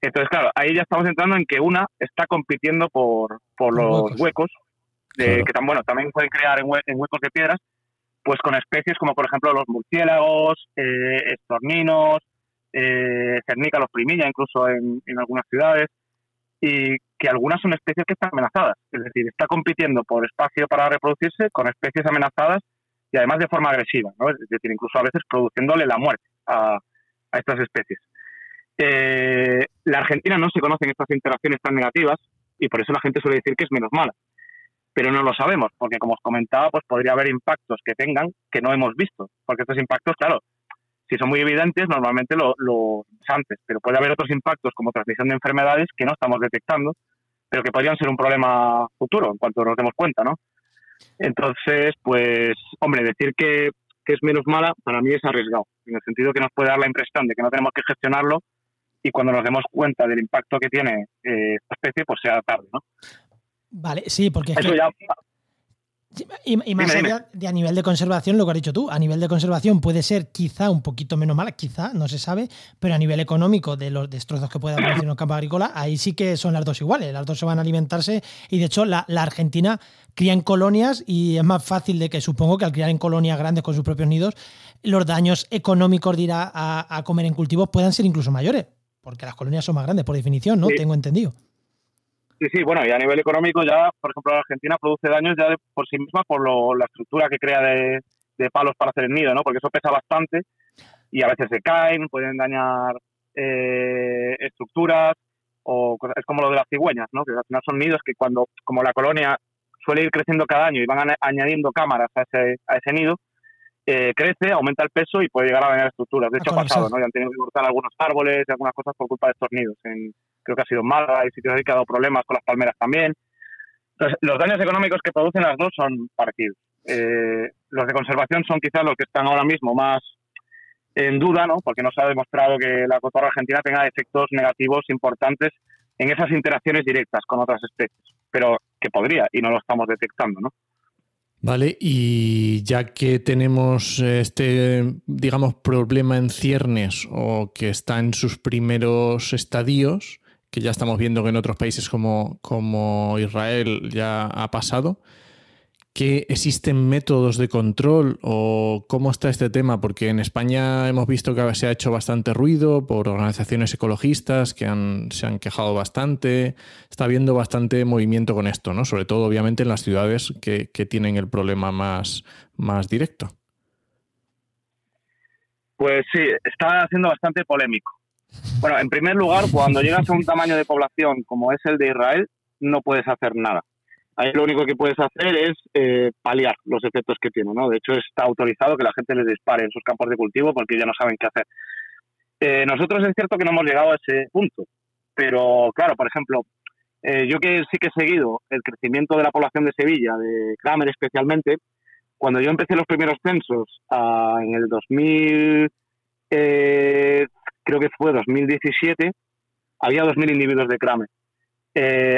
Entonces, claro, ahí ya estamos entrando en que una está compitiendo por, por los huecos, de, que bueno, también pueden crear en, huecos de piedras, pues con especies como por ejemplo los murciélagos, eh, estorninos, eh, cernica, los primilla, incluso en, en algunas ciudades, y que algunas son especies que están amenazadas. Es decir, está compitiendo por espacio para reproducirse con especies amenazadas y además de forma agresiva, ¿no? es decir, incluso a veces produciéndole la muerte a, a estas especies. Eh, la Argentina no se conocen estas interacciones tan negativas y por eso la gente suele decir que es menos mala. Pero no lo sabemos, porque como os comentaba, pues podría haber impactos que tengan que no hemos visto. Porque estos impactos, claro, si son muy evidentes, normalmente lo, lo antes, pero puede haber otros impactos como transmisión de enfermedades que no estamos detectando, pero que podrían ser un problema futuro en cuanto nos demos cuenta, ¿no? Entonces, pues, hombre, decir que, que es menos mala para mí es arriesgado, en el sentido que nos puede dar la impresión de que no tenemos que gestionarlo y cuando nos demos cuenta del impacto que tiene eh, esta especie, pues sea tarde, ¿no? Vale, sí, porque Eso ya... Y, más allá de a nivel de conservación, lo que has dicho tú, a nivel de conservación puede ser quizá un poquito menos mala, quizá, no se sabe, pero a nivel económico de los destrozos que puede haber en un campo agrícola, ahí sí que son las dos iguales, las dos se van a alimentarse y de hecho la, Argentina cría en colonias y es más fácil de que supongo que al criar en colonias grandes con sus propios nidos, los daños económicos de ir a comer en cultivos puedan ser incluso mayores porque las colonias son más grandes por definición, ¿no? Tengo entendido. Sí, sí, bueno, y a nivel económico ya, por ejemplo, la Argentina produce daños ya por sí misma por la estructura que crea de, palos para hacer el nido, ¿no? Porque eso pesa bastante y a veces se caen, pueden dañar eh, estructuras o es como lo de las cigüeñas, ¿no? Que al final son nidos que cuando, como la colonia suele ir creciendo cada año y van añadiendo cámaras a ese, a ese nido, eh, crece, aumenta el peso y puede llegar a dañar estructuras. De hecho, ha pasado, ¿no? Ya han tenido que cortar algunos árboles y algunas cosas por culpa de estos nidos. En, creo que ha sido en Málaga y sitios que ha dado problemas con las palmeras también. Entonces, los daños económicos que producen las dos son parecidos. Eh, los de conservación son quizás los que están ahora mismo más en duda, ¿no? Porque no se ha demostrado que la cotorra argentina tenga efectos negativos importantes en esas interacciones directas con otras especies, pero que podría y no lo estamos detectando, ¿no? Vale, y ya que tenemos este, digamos, problema en ciernes o que está en sus primeros estadios, que ya estamos viendo que en otros países como, como Israel ya ha pasado, ¿Que existen métodos de control o cómo está este tema? Porque en España hemos visto que se ha hecho bastante ruido por organizaciones ecologistas que se han quejado bastante. Está habiendo bastante movimiento con esto, ¿no? Sobre todo, obviamente, en las ciudades que, tienen el problema más, más directo. Pues sí, está siendo bastante polémico. Bueno, en primer lugar, cuando llegas a un tamaño de población como es el de Israel, no puedes hacer nada ahí lo único que puedes hacer es eh, paliar los efectos que tiene, ¿no? De hecho, está autorizado que la gente les dispare en sus campos de cultivo porque ya no saben qué hacer. Eh, nosotros es cierto que no hemos llegado a ese punto, pero claro, por ejemplo, eh, yo que sí que he seguido el crecimiento de la población de Sevilla, de Kramer especialmente, cuando yo empecé los primeros censos ah, en el 2000, creo que fue 2017, había 2.000 individuos de Kramer.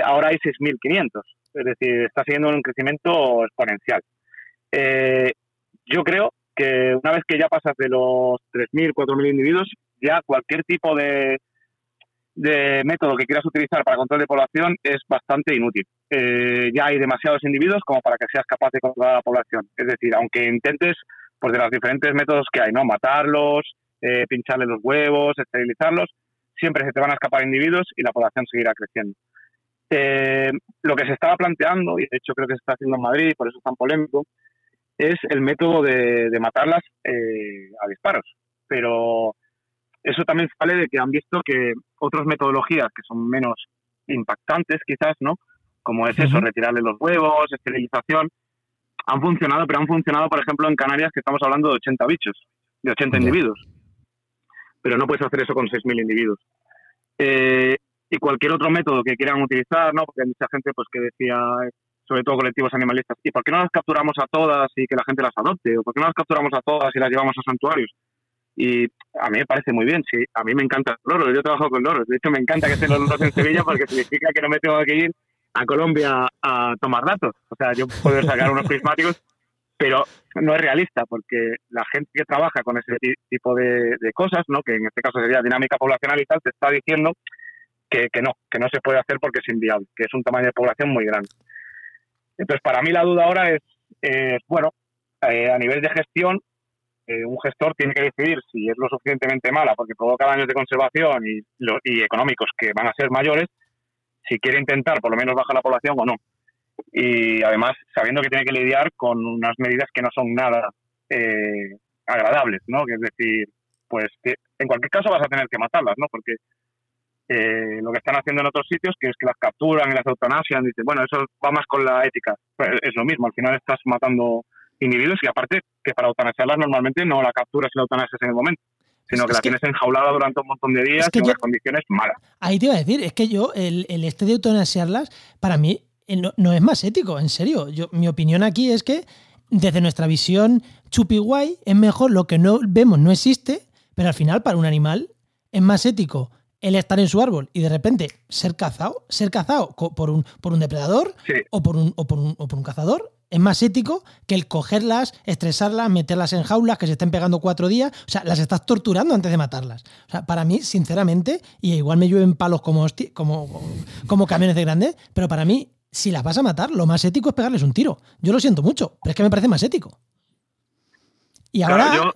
ahora hay 6.500 es decir, está siguiendo un crecimiento exponencial. Eh, yo creo que una vez que ya pasas de los 3.000, 4.000 individuos, ya cualquier tipo de, de método que quieras utilizar para control de población es bastante inútil. Eh, ya hay demasiados individuos como para que seas capaz de controlar la población. Es decir, aunque intentes, pues de los diferentes métodos que hay, ¿no? Matarlos, eh, pincharle los huevos, esterilizarlos, siempre se te van a escapar individuos y la población seguirá creciendo. Eh, lo que se estaba planteando, y de hecho creo que se está haciendo en Madrid, por eso es tan polémico, es el método de, matarlas eh, a disparos. Pero eso también sale de que han visto que otras metodologías que son menos impactantes quizás, ¿no? Como es eso, retirarle los huevos, esterilización, han funcionado, pero han funcionado, por ejemplo, en Canarias, que estamos hablando de 80 bichos, de 80 individuos. Pero no puedes hacer eso con 6.000 individuos. Eh, y cualquier otro método que quieran utilizar, ¿no? Porque hay mucha gente pues que decía, sobre todo colectivos animalistas, ¿y por qué no las capturamos a todas y que la gente las adopte? ¿O por qué no las capturamos a todas y las llevamos a santuarios? Y a mí me parece muy bien, sí, a mí me encanta el loro, yo trabajo con loros, de hecho me encanta que estén los loros en Sevilla porque significa que no me tengo que ir a Colombia a tomar datos. O sea, yo puedo sacar unos prismáticos, pero no es realista porque la gente que trabaja con ese tipo de, cosas, ¿no? que en este caso sería dinámica poblacional y tal, te está diciendo que, no, que no se puede hacer porque es inviable, que es un tamaño de población muy grande. Entonces, para mí la duda ahora es, bueno, eh, a nivel de gestión, eh, un gestor tiene que decidir si es lo suficientemente mala porque provoca daños de conservación y, y económicos que van a ser mayores, si quiere intentar por lo menos bajar la población o no. Y además sabiendo que tiene que lidiar con unas medidas que no son nada eh, agradables, ¿no? Que es decir, pues que en cualquier caso vas a tener que matarlas, ¿no? Porque eh, lo que están haciendo en otros sitios, que es que las capturan y las eutanasian, dicen, bueno, eso va más con la ética. Pues es lo mismo, al final estás matando individuos y aparte que para eutanasiarlas normalmente no la capturas y la eutanasias en el momento sino que la tienes enjaulada durante un montón de días en unas condiciones malas. Ahí te iba a decir, es que yo, el, el este de eutanasiarlas, para mí eh, no, es más ético, en serio. Yo, mi opinión aquí es que desde nuestra visión chupi guay es mejor lo que no vemos no existe, pero al final para un animal es más ético el estar en su árbol y de repente ser cazado, ser cazado por un, por un depredador o, por un, o, por un, o por un cazador es más ético que el cogerlas, estresarlas, meterlas en jaulas que se estén pegando cuatro días. O sea, las estás torturando antes de matarlas. O sea, para mí, sinceramente, y igual me llueven palos como, como, como camiones de grandes, pero para mí, si las vas a matar, lo más ético es pegarles un tiro. Yo lo siento mucho, pero es que me parece más ético. Y ahora,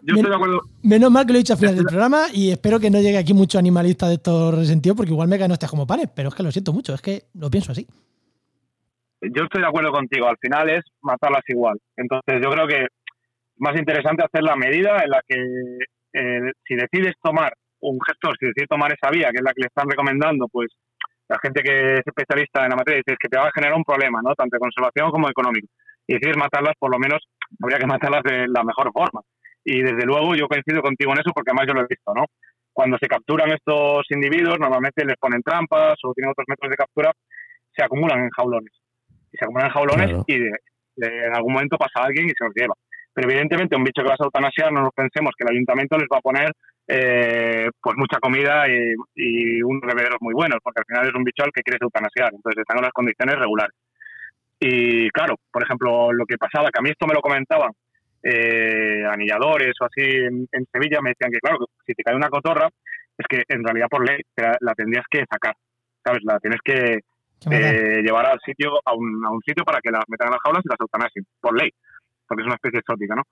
menos mal que lo he dicho al final del programa y espero que no llegue aquí mucho animalista de estos resentidos porque igual me caen hostias como panes, pero es que lo siento mucho, es que lo pienso así yo estoy de acuerdo contigo, al final es matarlas igual. Entonces yo creo que es más interesante hacer la medida en la que eh, si decides tomar un gestor, si decides tomar esa vía, que es la que le están recomendando, pues la gente que es especialista en la materia dice que te va a generar un problema, ¿no? Tanto de conservación como económico. Y decides matarlas, por lo menos habría que matarlas de la mejor forma. Y desde luego yo coincido contigo en eso porque además yo lo he visto, ¿no? Cuando se capturan estos individuos, normalmente les ponen trampas o tienen otros métodos de captura, se acumulan en jaulones y se acumulan en jaulones y en algún momento pasa alguien y se los lleva. Pero evidentemente un bicho que vas a eutanasiar, no nos pensemos que el ayuntamiento les va a poner eh, pues mucha comida y, unos bebederos muy buenos, porque al final es un bicho al que quieres eutanasiar, entonces están en las condiciones regulares. Y claro, por ejemplo, lo que pasaba, que a mí esto me lo comentaban eh, anilladores o así en, Sevilla, me decían que claro, si te cae una cotorra, es que en realidad por ley la tendrías que sacar, ¿sabes? La tienes que, eh, llevar al sitio, a un, a un sitio para que las metan en las jaulas y las eutanasien, por ley, porque es una especie exótica, ¿no?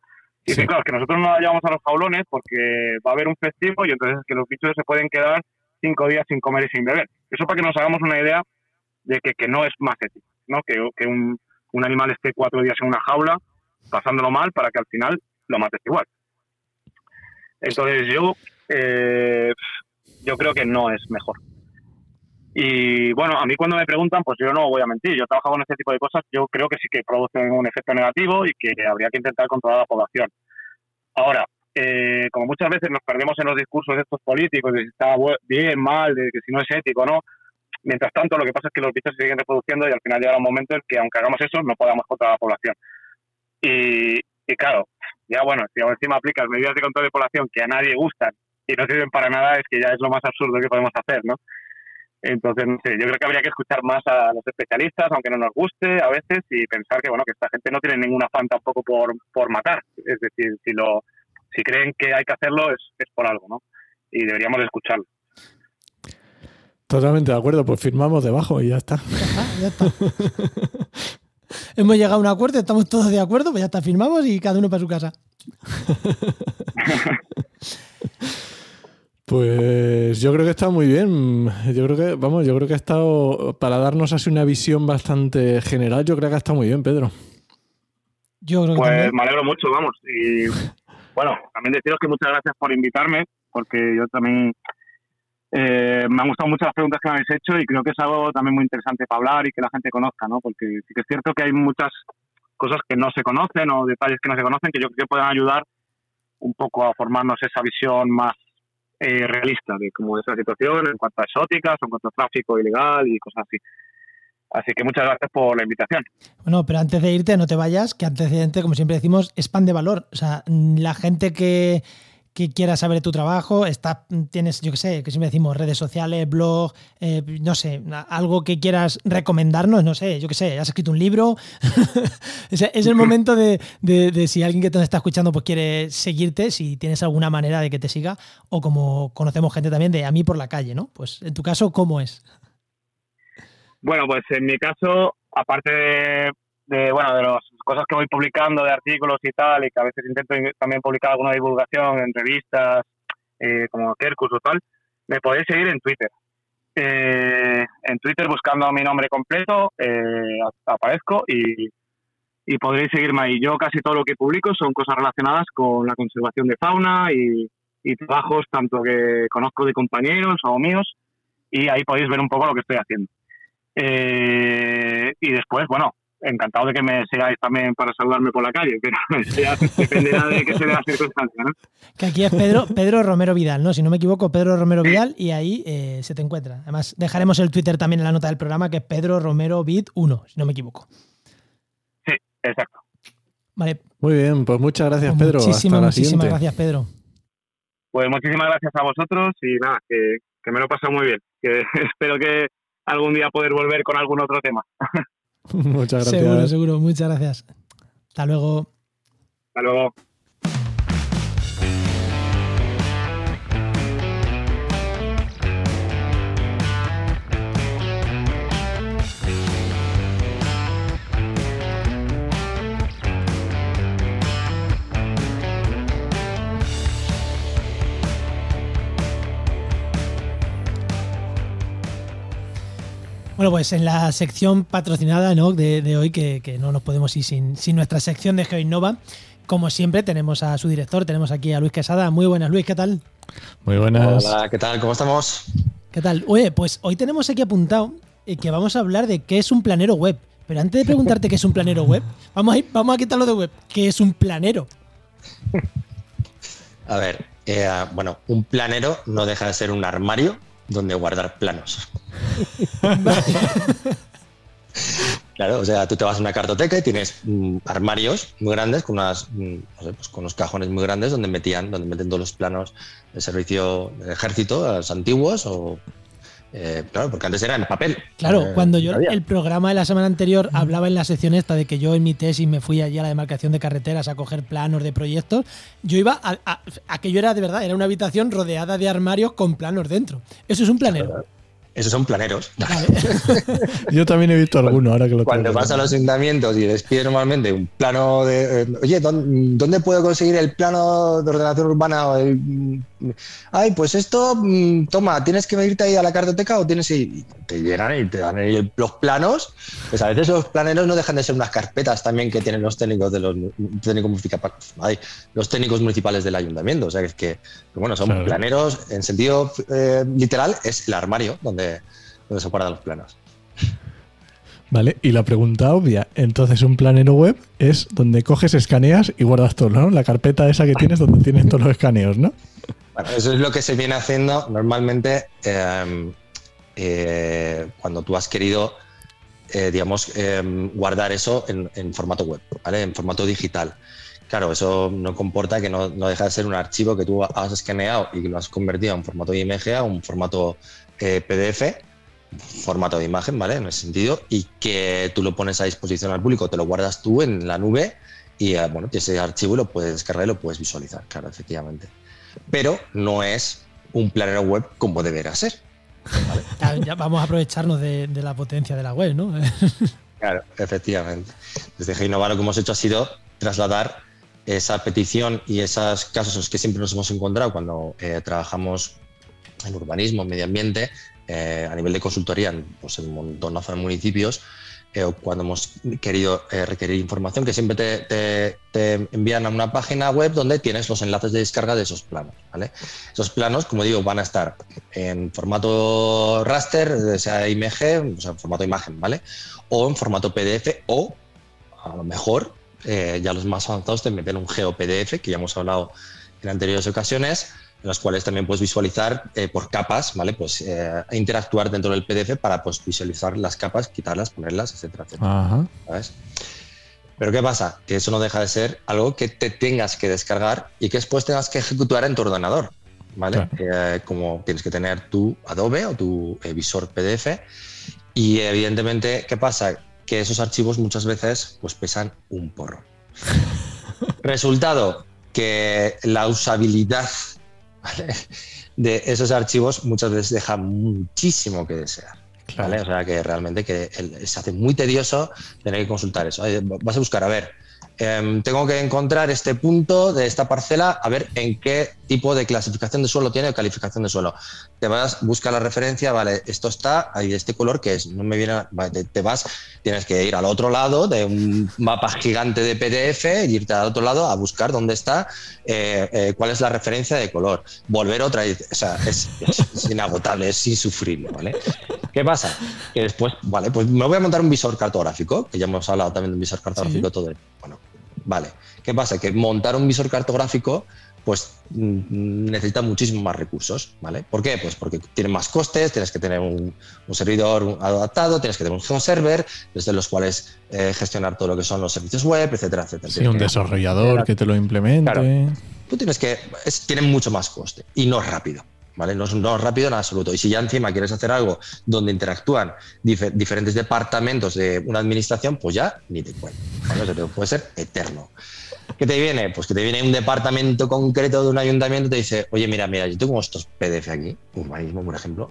Y sí. claro, es que nosotros no la llevamos a los jaulones porque va a haber un festivo y entonces es que los bichos se pueden quedar cinco días sin comer y sin beber. Eso para que nos hagamos una idea de que, que no es más ético, ¿no? Que, que un, un, animal esté cuatro días en una jaula pasándolo mal para que al final lo mates igual. Entonces yo, eh, yo creo que no es mejor. Y bueno, a mí cuando me preguntan, pues yo no voy a mentir. Yo trabajo con este tipo de cosas, yo creo que sí que producen un efecto negativo y que habría que intentar controlar a la población. Ahora, eh, como muchas veces nos perdemos en los discursos de estos políticos, de si está bien, mal, de que si no es ético, ¿no? Mientras tanto, lo que pasa es que los bichos se siguen reproduciendo y al final llega un momento en que, aunque hagamos eso, no podamos controlar a la población. Y, y claro, ya bueno, si encima aplicas medidas de control de población que a nadie gustan y no sirven para nada, es que ya es lo más absurdo que podemos hacer, ¿no? Entonces, no sé, yo creo que habría que escuchar más a los especialistas, aunque no nos guste a veces, y pensar que, bueno, que esta gente no tiene ningún afán tampoco por, por matar. Es decir, si lo si creen que hay que hacerlo es, es por algo, ¿no? Y deberíamos escucharlo. Totalmente de acuerdo, pues firmamos debajo y ya está. Ya está, ya está. [laughs] Hemos llegado a un acuerdo, estamos todos de acuerdo, pues ya está, firmamos y cada uno para su casa. [laughs] Pues yo creo que está muy bien. Yo creo que, vamos, yo creo que ha estado, para darnos así una visión bastante general, yo creo que ha estado muy bien, Pedro. Yo creo pues me alegro mucho, vamos. Y [laughs] bueno, también deciros que muchas gracias por invitarme, porque yo también eh, me han gustado mucho las preguntas que me habéis hecho y creo que es algo también muy interesante para hablar y que la gente conozca, ¿no? Porque sí que es cierto que hay muchas cosas que no se conocen o detalles que no se conocen que yo creo que pueden ayudar un poco a formarnos esa visión más eh, realista de cómo es la situación en cuanto a exóticas, en cuanto a tráfico ilegal y cosas así. Así que muchas gracias por la invitación. Bueno, pero antes de irte, no te vayas, que antecedente, como siempre decimos, es pan de valor. O sea, la gente que, que quiera saber tu trabajo, está, tienes, yo qué sé, que siempre decimos redes sociales, blog, eh, no sé, algo que quieras recomendarnos, no sé, yo qué sé, has escrito un libro. [laughs] es, es, el momento de, de, si alguien que te está escuchando pues quiere seguirte, si tienes alguna manera de que te siga, o como conocemos gente también de a mí por la calle, ¿no? Pues en tu caso, ¿cómo es? Bueno, pues en mi caso, aparte de, bueno, de las cosas que voy publicando, de artículos y tal, y que a veces intento también publicar alguna divulgación en revistas eh, como Kerkus o tal, me podéis seguir en Twitter. Eh, en Twitter buscando mi nombre completo eh, aparezco y, y podréis seguirme ahí. Yo casi todo lo que publico son cosas relacionadas con la conservación de fauna y, y trabajos tanto que conozco de compañeros o míos y ahí podéis ver un poco lo que estoy haciendo. Eh, y después, bueno, encantado de que me sigáis también para saludarme por la calle, pero [laughs] ya dependerá de que se dé la circunstancia, ¿no? Que aquí es Pedro, [laughs] Pedro Romero Vidal, ¿no? Si no me equivoco, Pedro Romero Vidal, y ahí eh, se te encuentra. Además, dejaremos el Twitter también en la nota del programa, que es Pedro Romero Vid 1, si no me equivoco. Sí, exacto. Vale. Muy bien, pues muchas gracias, pues Pedro. Muchísimas, muchísimas gracias, Pedro. Pues muchísimas gracias a vosotros y nada, que, que me lo he pasado muy bien. Que [laughs] espero que algún día poder volver con algún otro tema. [laughs] Muchas gracias. Seguro, seguro. Muchas gracias. Hasta luego. Hasta luego. Bueno, pues en la sección patrocinada ¿no? de, hoy, que, no nos podemos ir sin, nuestra sección de GeoInnova, como siempre tenemos a su director, tenemos aquí a Luis Quesada. Muy buenas, Luis, ¿qué tal? Muy buenas. Hola, ¿qué tal? ¿Cómo estamos? ¿Qué tal? Oye, pues hoy tenemos aquí apuntado eh, que vamos a hablar de qué es un planero web. Pero antes de preguntarte qué es un planero web, vamos a, ir, vamos a quitarlo de web. ¿Qué es un planero? A ver, eh, bueno, un planero no deja de ser un armario donde guardar planos. [laughs] claro, o sea, tú te vas a una cartoteca y tienes mm, armarios muy grandes con unas, mm, pues con unos cajones muy grandes donde metían, donde meten todos los planos de servicio de ejército, los antiguos o eh, claro, porque antes era en papel. Claro, eh, cuando yo el programa de la semana anterior hablaba en la sección esta de que yo en mi tesis me fui allí a la demarcación de carreteras a coger planos de proyectos, yo iba a, aquello era de verdad, era una habitación rodeada de armarios con planos dentro. Eso es un planero. Esos son planeros. [laughs] Yo también he visto alguno ahora que lo Cuando vas a los ayuntamientos y les pides normalmente un plano de. Eh, oye, ¿dónde, puedo conseguir el plano de ordenación urbana? Ay, pues esto, mm, toma, tienes que irte ahí a la cartoteca o tienes. Y te llegan y te dan ahí los planos. Pues a veces los planeros no dejan de ser unas carpetas también que tienen los técnicos de los técnicos los técnicos municipales del ayuntamiento. O sea, que es que, bueno, son planeros en sentido eh, literal, es el armario donde donde, se guardan los planos. Vale, y la pregunta obvia, entonces un planero web es donde coges, escaneas y guardas todo, ¿no? La carpeta esa que tienes donde tienes todos los escaneos, ¿no? Bueno, eso es lo que se viene haciendo normalmente em, eh, cuando tú has querido, eh, digamos, em, guardar eso en, formato web, ¿vale? En formato digital. Claro, eso no comporta que no, no, deja de ser un archivo que tú has escaneado y que lo has convertido en formato IMG a un formato eh, PDF, formato de imagen, ¿vale? En ese sentido, y que tú lo pones a disposición al público, te lo guardas tú en la nube y, eh, bueno, ese archivo lo puedes descargar y lo puedes visualizar, claro, efectivamente. Pero no es un planero web como deberá ser. [laughs] Ya, vamos a aprovecharnos de, la potencia de la web, ¿no? [laughs] claro, efectivamente. Desde Genova lo que hemos hecho ha sido trasladar esa petición y esos casos que siempre nos hemos encontrado cuando eh, trabajamos en urbanismo, medio ambiente, eh, a nivel de consultoría pues, en un montón de municipios, eh, cuando hemos querido eh, requerir información, que siempre te, envían a una página web donde tienes los enlaces de descarga de esos planos. Esos planos, como digo, van a estar en formato raster, sea IMG, o sea, en formato imagen, ¿vale? O en formato PDF o, a lo mejor, ya los más avanzados te meten un GeoPDF, que ya hemos hablado en anteriores ocasiones, en las cuales también puedes visualizar eh, por capas, ¿vale? Pues eh, interactuar dentro del PDF para pues, visualizar las capas, quitarlas, ponerlas, etcétera, etcétera. Pero ¿qué pasa? Que eso no deja de ser algo que te tengas que descargar y que después tengas que ejecutar en tu ordenador. ¿Vale? Eh, como tienes que tener tu Adobe o tu visor PDF. Y evidentemente, ¿qué pasa? Que esos archivos muchas veces pues, pesan un porro. [laughs] Resultado, que la usabilidad de esos archivos muchas veces deja muchísimo que desear. ¿vale? O sea que realmente que se hace muy tedioso tener que consultar eso. Vas a buscar, a ver, Em, tengo que encontrar este punto de esta parcela, a ver en qué tipo de clasificación de suelo tiene o calificación de suelo. Te vas, busca la referencia, vale, esto está, ahí este color que es, no me viene, te, vas, tienes que ir al otro lado de un mapa gigante de PDF, irte al otro lado a buscar dónde está, eh, eh, cuál es la referencia de color, volver otra, o sea, es, inagotable, es insufrible, ¿vale? ¿Qué pasa? Que después, vale, pues me voy a montar un visor cartográfico, que ya hemos hablado también de un visor cartográfico, todo. Bueno, Vale, ¿qué pasa? Que montar un visor cartográfico pues mm, necesita muchísimos más recursos, ¿vale? ¿Por qué? Pues porque tiene más costes, tienes que tener un, servidor adaptado, tienes que tener un home server, desde los cuales eh, gestionar todo lo que son los servicios web, etcétera, etcétera. Sí, un desarrollador que te lo implemente. tú tienes que, tiene mucho más coste y no es rápido. ¿Vale? No es, no rápido en absoluto. Y si ya encima quieres hacer algo donde interactúan diferentes departamentos de una administración, pues ya ni te cuento. puede ser eterno. ¿Qué te viene? Pues que te viene un departamento concreto de un ayuntamiento y te dice, oye, mira, mira, yo tengo estos PDF aquí, urbanismo, por ejemplo,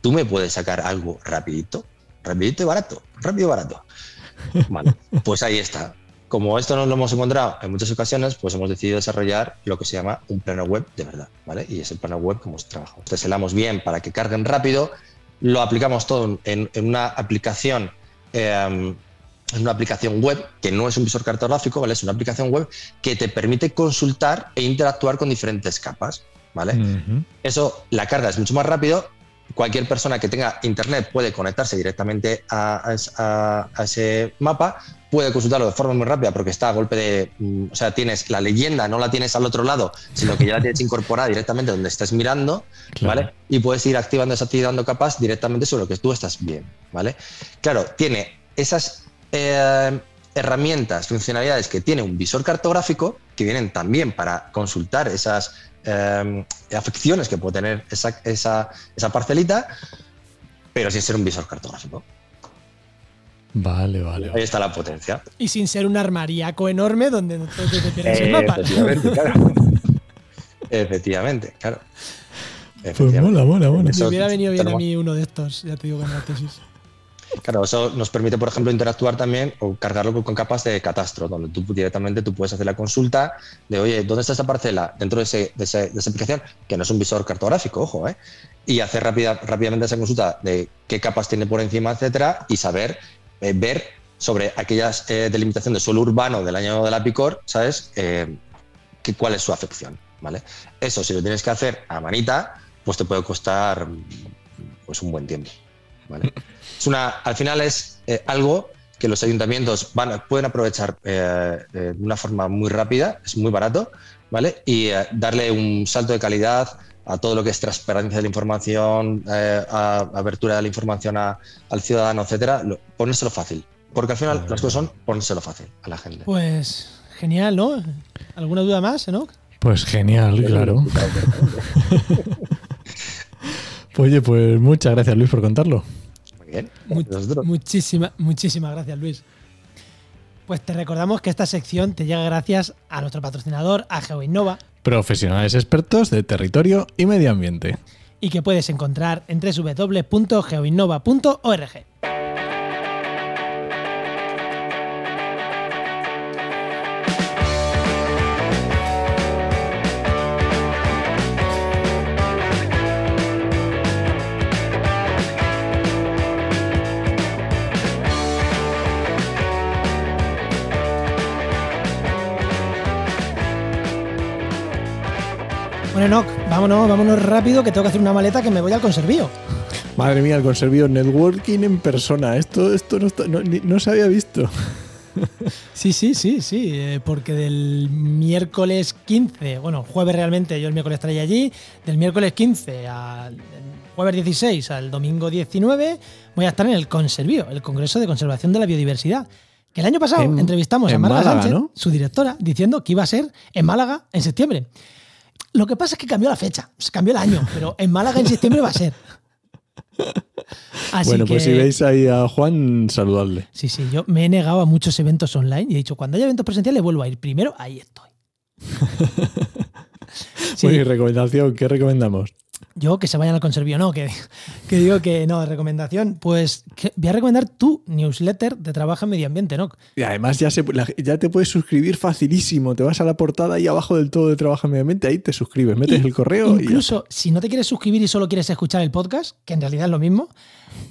tú me puedes sacar algo rapidito, rapidito y barato, rápido y barato. [laughs] Vale, pues ahí está como esto no lo hemos encontrado en muchas ocasiones, pues hemos decidido desarrollar lo que se llama un plano web de verdad, ¿vale? Y es el plano web como trabajo. Teselamos bien para que carguen rápido, lo aplicamos todo en, una aplicación. Em, en una aplicación web que no es un visor cartográfico, ¿vale? Es una aplicación web que te permite consultar e interactuar con diferentes capas, ¿vale? Eso, la carga es mucho más rápido. Cualquier persona que tenga internet puede conectarse directamente a ese mapa, puede consultarlo de forma muy rápida porque está a golpe de. Mm, o sea, tienes la leyenda, no la tienes al otro lado, sino que ya la tienes incorporada directamente donde estás mirando, ¿vale? Y puedes ir activando, desactivando capas directamente sobre lo que tú estás bien, ¿vale? Claro, tiene esas eh, herramientas, funcionalidades que tiene un visor cartográfico, que vienen también para consultar esas eh, afecciones que puede tener esa, esa, esa parcelita, pero sin ser un visor cartográfico. Vale, vale. Ahí está la potencia. Y sin ser un armariaco enorme donde no te, el mapa. Efectivamente, [laughs] claro. Efectivamente, claro. Pues mola, mola, mola. Me hubiera venido bien a mí uno de estos, ya te digo, con la tesis. Claro, eso nos permite, por ejemplo, interactuar también o cargarlo con capas de catastro, donde tú directamente tú puedes hacer la consulta de, oye, ¿dónde está esa parcela dentro de, ese, de, esa aplicación? Que no es un visor cartográfico, ojo, ¿eh? Y hacer rápida, rápidamente esa consulta de qué capas tiene por encima, etcétera, y saber eh, ver sobre aquellas eh, delimitación de suelo urbano del año de la PICOR, ¿sabes? Eh, cuál es su afección, ¿vale? Eso, si lo tienes que hacer a manita, pues te puede costar pues un buen tiempo, ¿vale? Es una, al final es algo que los ayuntamientos van, pueden aprovechar de una forma muy rápida, es muy barato, ¿vale? Y darle un salto de calidad a todo lo que es transparencia de la información, eh, a, abertura de la información al ciudadano, etcétera, ponérselo fácil. Porque al final las cosas son ponérselo fácil a la gente. Pues genial, ¿no? ¿Alguna duda más, no? Pues genial, claro. [laughs] Oye, pues muchas gracias Luis por contarlo. Bien. muchísimas, muchísimas gracias Luis. Pues te recordamos que esta sección te llega gracias a nuestro patrocinador, a GeoInnova. Profesionales expertos de territorio y medio ambiente. Y que puedes encontrar en www.geoinnova.org. Bueno, vámonos, vámonos rápido que tengo que hacer una maleta que me voy al conservío. Madre mía, el conservío networking en persona. Esto, esto no, se había visto. Sí, sí, sí, sí, eh, porque del miércoles 15, bueno, jueves realmente, yo el miércoles estaré allí, del miércoles 15 al jueves 16 al domingo 19 voy a estar en el Conservío, el Congreso de Conservación de la Biodiversidad. Que el año pasado En- entrevistamos a en Marga Málaga, Sánchez, ¿no? su directora, diciendo que iba a ser en Málaga en septiembre. Lo que pasa es que cambió la fecha, se cambió el año, pero en Málaga en septiembre va a ser. Así bueno, que, pues si veis ahí a Juan, saludadle. Sí, sí, yo me he negado a muchos eventos online y he dicho, cuando haya eventos presenciales vuelvo a ir. Primero, ahí estoy. Sí, [laughs] Bueno, y recomendación, ¿qué recomendamos? Yo que se vayan al conservio, no, que, que digo que no, recomendación, pues que voy a recomendar tu newsletter de Trabajo en Medio Ambiente, ¿no? Y además ya, se, ya te puedes suscribir facilísimo. Te vas a la portada ahí abajo del todo de Trabajo en Medio Ambiente, ahí te suscribes, metes Y el correo y Incluso si no te quieres suscribir y solo quieres escuchar el podcast, que en realidad es lo mismo,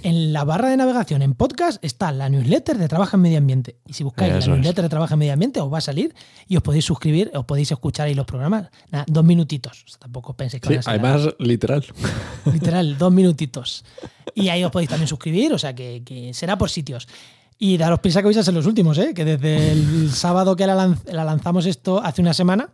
en la barra de navegación en podcast está la newsletter de Trabaja en Medio Ambiente. Y si buscáis Eso la es. newsletter de Trabaja en Medio Ambiente, os va a salir y os podéis suscribir, os podéis escuchar ahí los programas. Nada, dos minutitos. O sea, tampoco penséis que Sí, van a ser además, literal. [laughs] Literal, dos minutitos. Y ahí os podéis también suscribir, o sea que, que será por sitios. Y daros prisa que vais a ser los últimos, ¿eh? que desde el sábado que la, lanz- la lanzamos esto hace una semana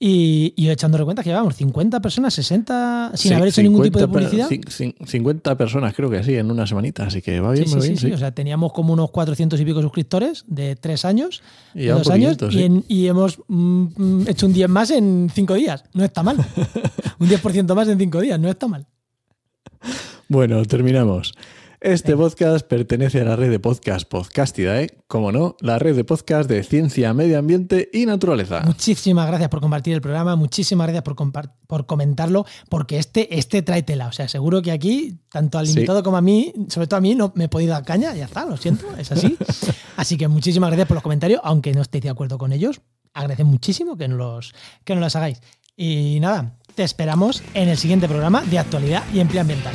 y, y echándole cuenta que llevamos 50 personas, 60 sin Sí, haber hecho ningún tipo de 50 per- publicidad. cin- cin- 50 personas, creo que sí, en una semanita. Así que va bien, Sí, sí, bien. sí. O sea, teníamos como unos 400 y pico suscriptores de tres años, Y de ya un dos años, poquito, y, en- y hemos mm, hecho un 10 más en cinco días. No está mal. [laughs] un 10% más en cinco días, no está mal. Bueno, terminamos. Este podcast pertenece a la red de podcast Podcastidae, como no, la red de podcast de ciencia, medio ambiente y naturaleza. Muchísimas gracias por compartir el programa, muchísimas gracias por, por comentarlo, porque este, este trae tela. O sea, seguro que aquí, tanto al Sí. invitado como a mí, sobre todo a mí, no me he podido dar caña, ya está, lo siento, es así. [laughs] Así que muchísimas gracias por los comentarios, aunque no estéis de acuerdo con ellos, agradecen muchísimo que nos los, que nos los hagáis. Y nada, te esperamos en el siguiente programa de actualidad y empleo ambiental.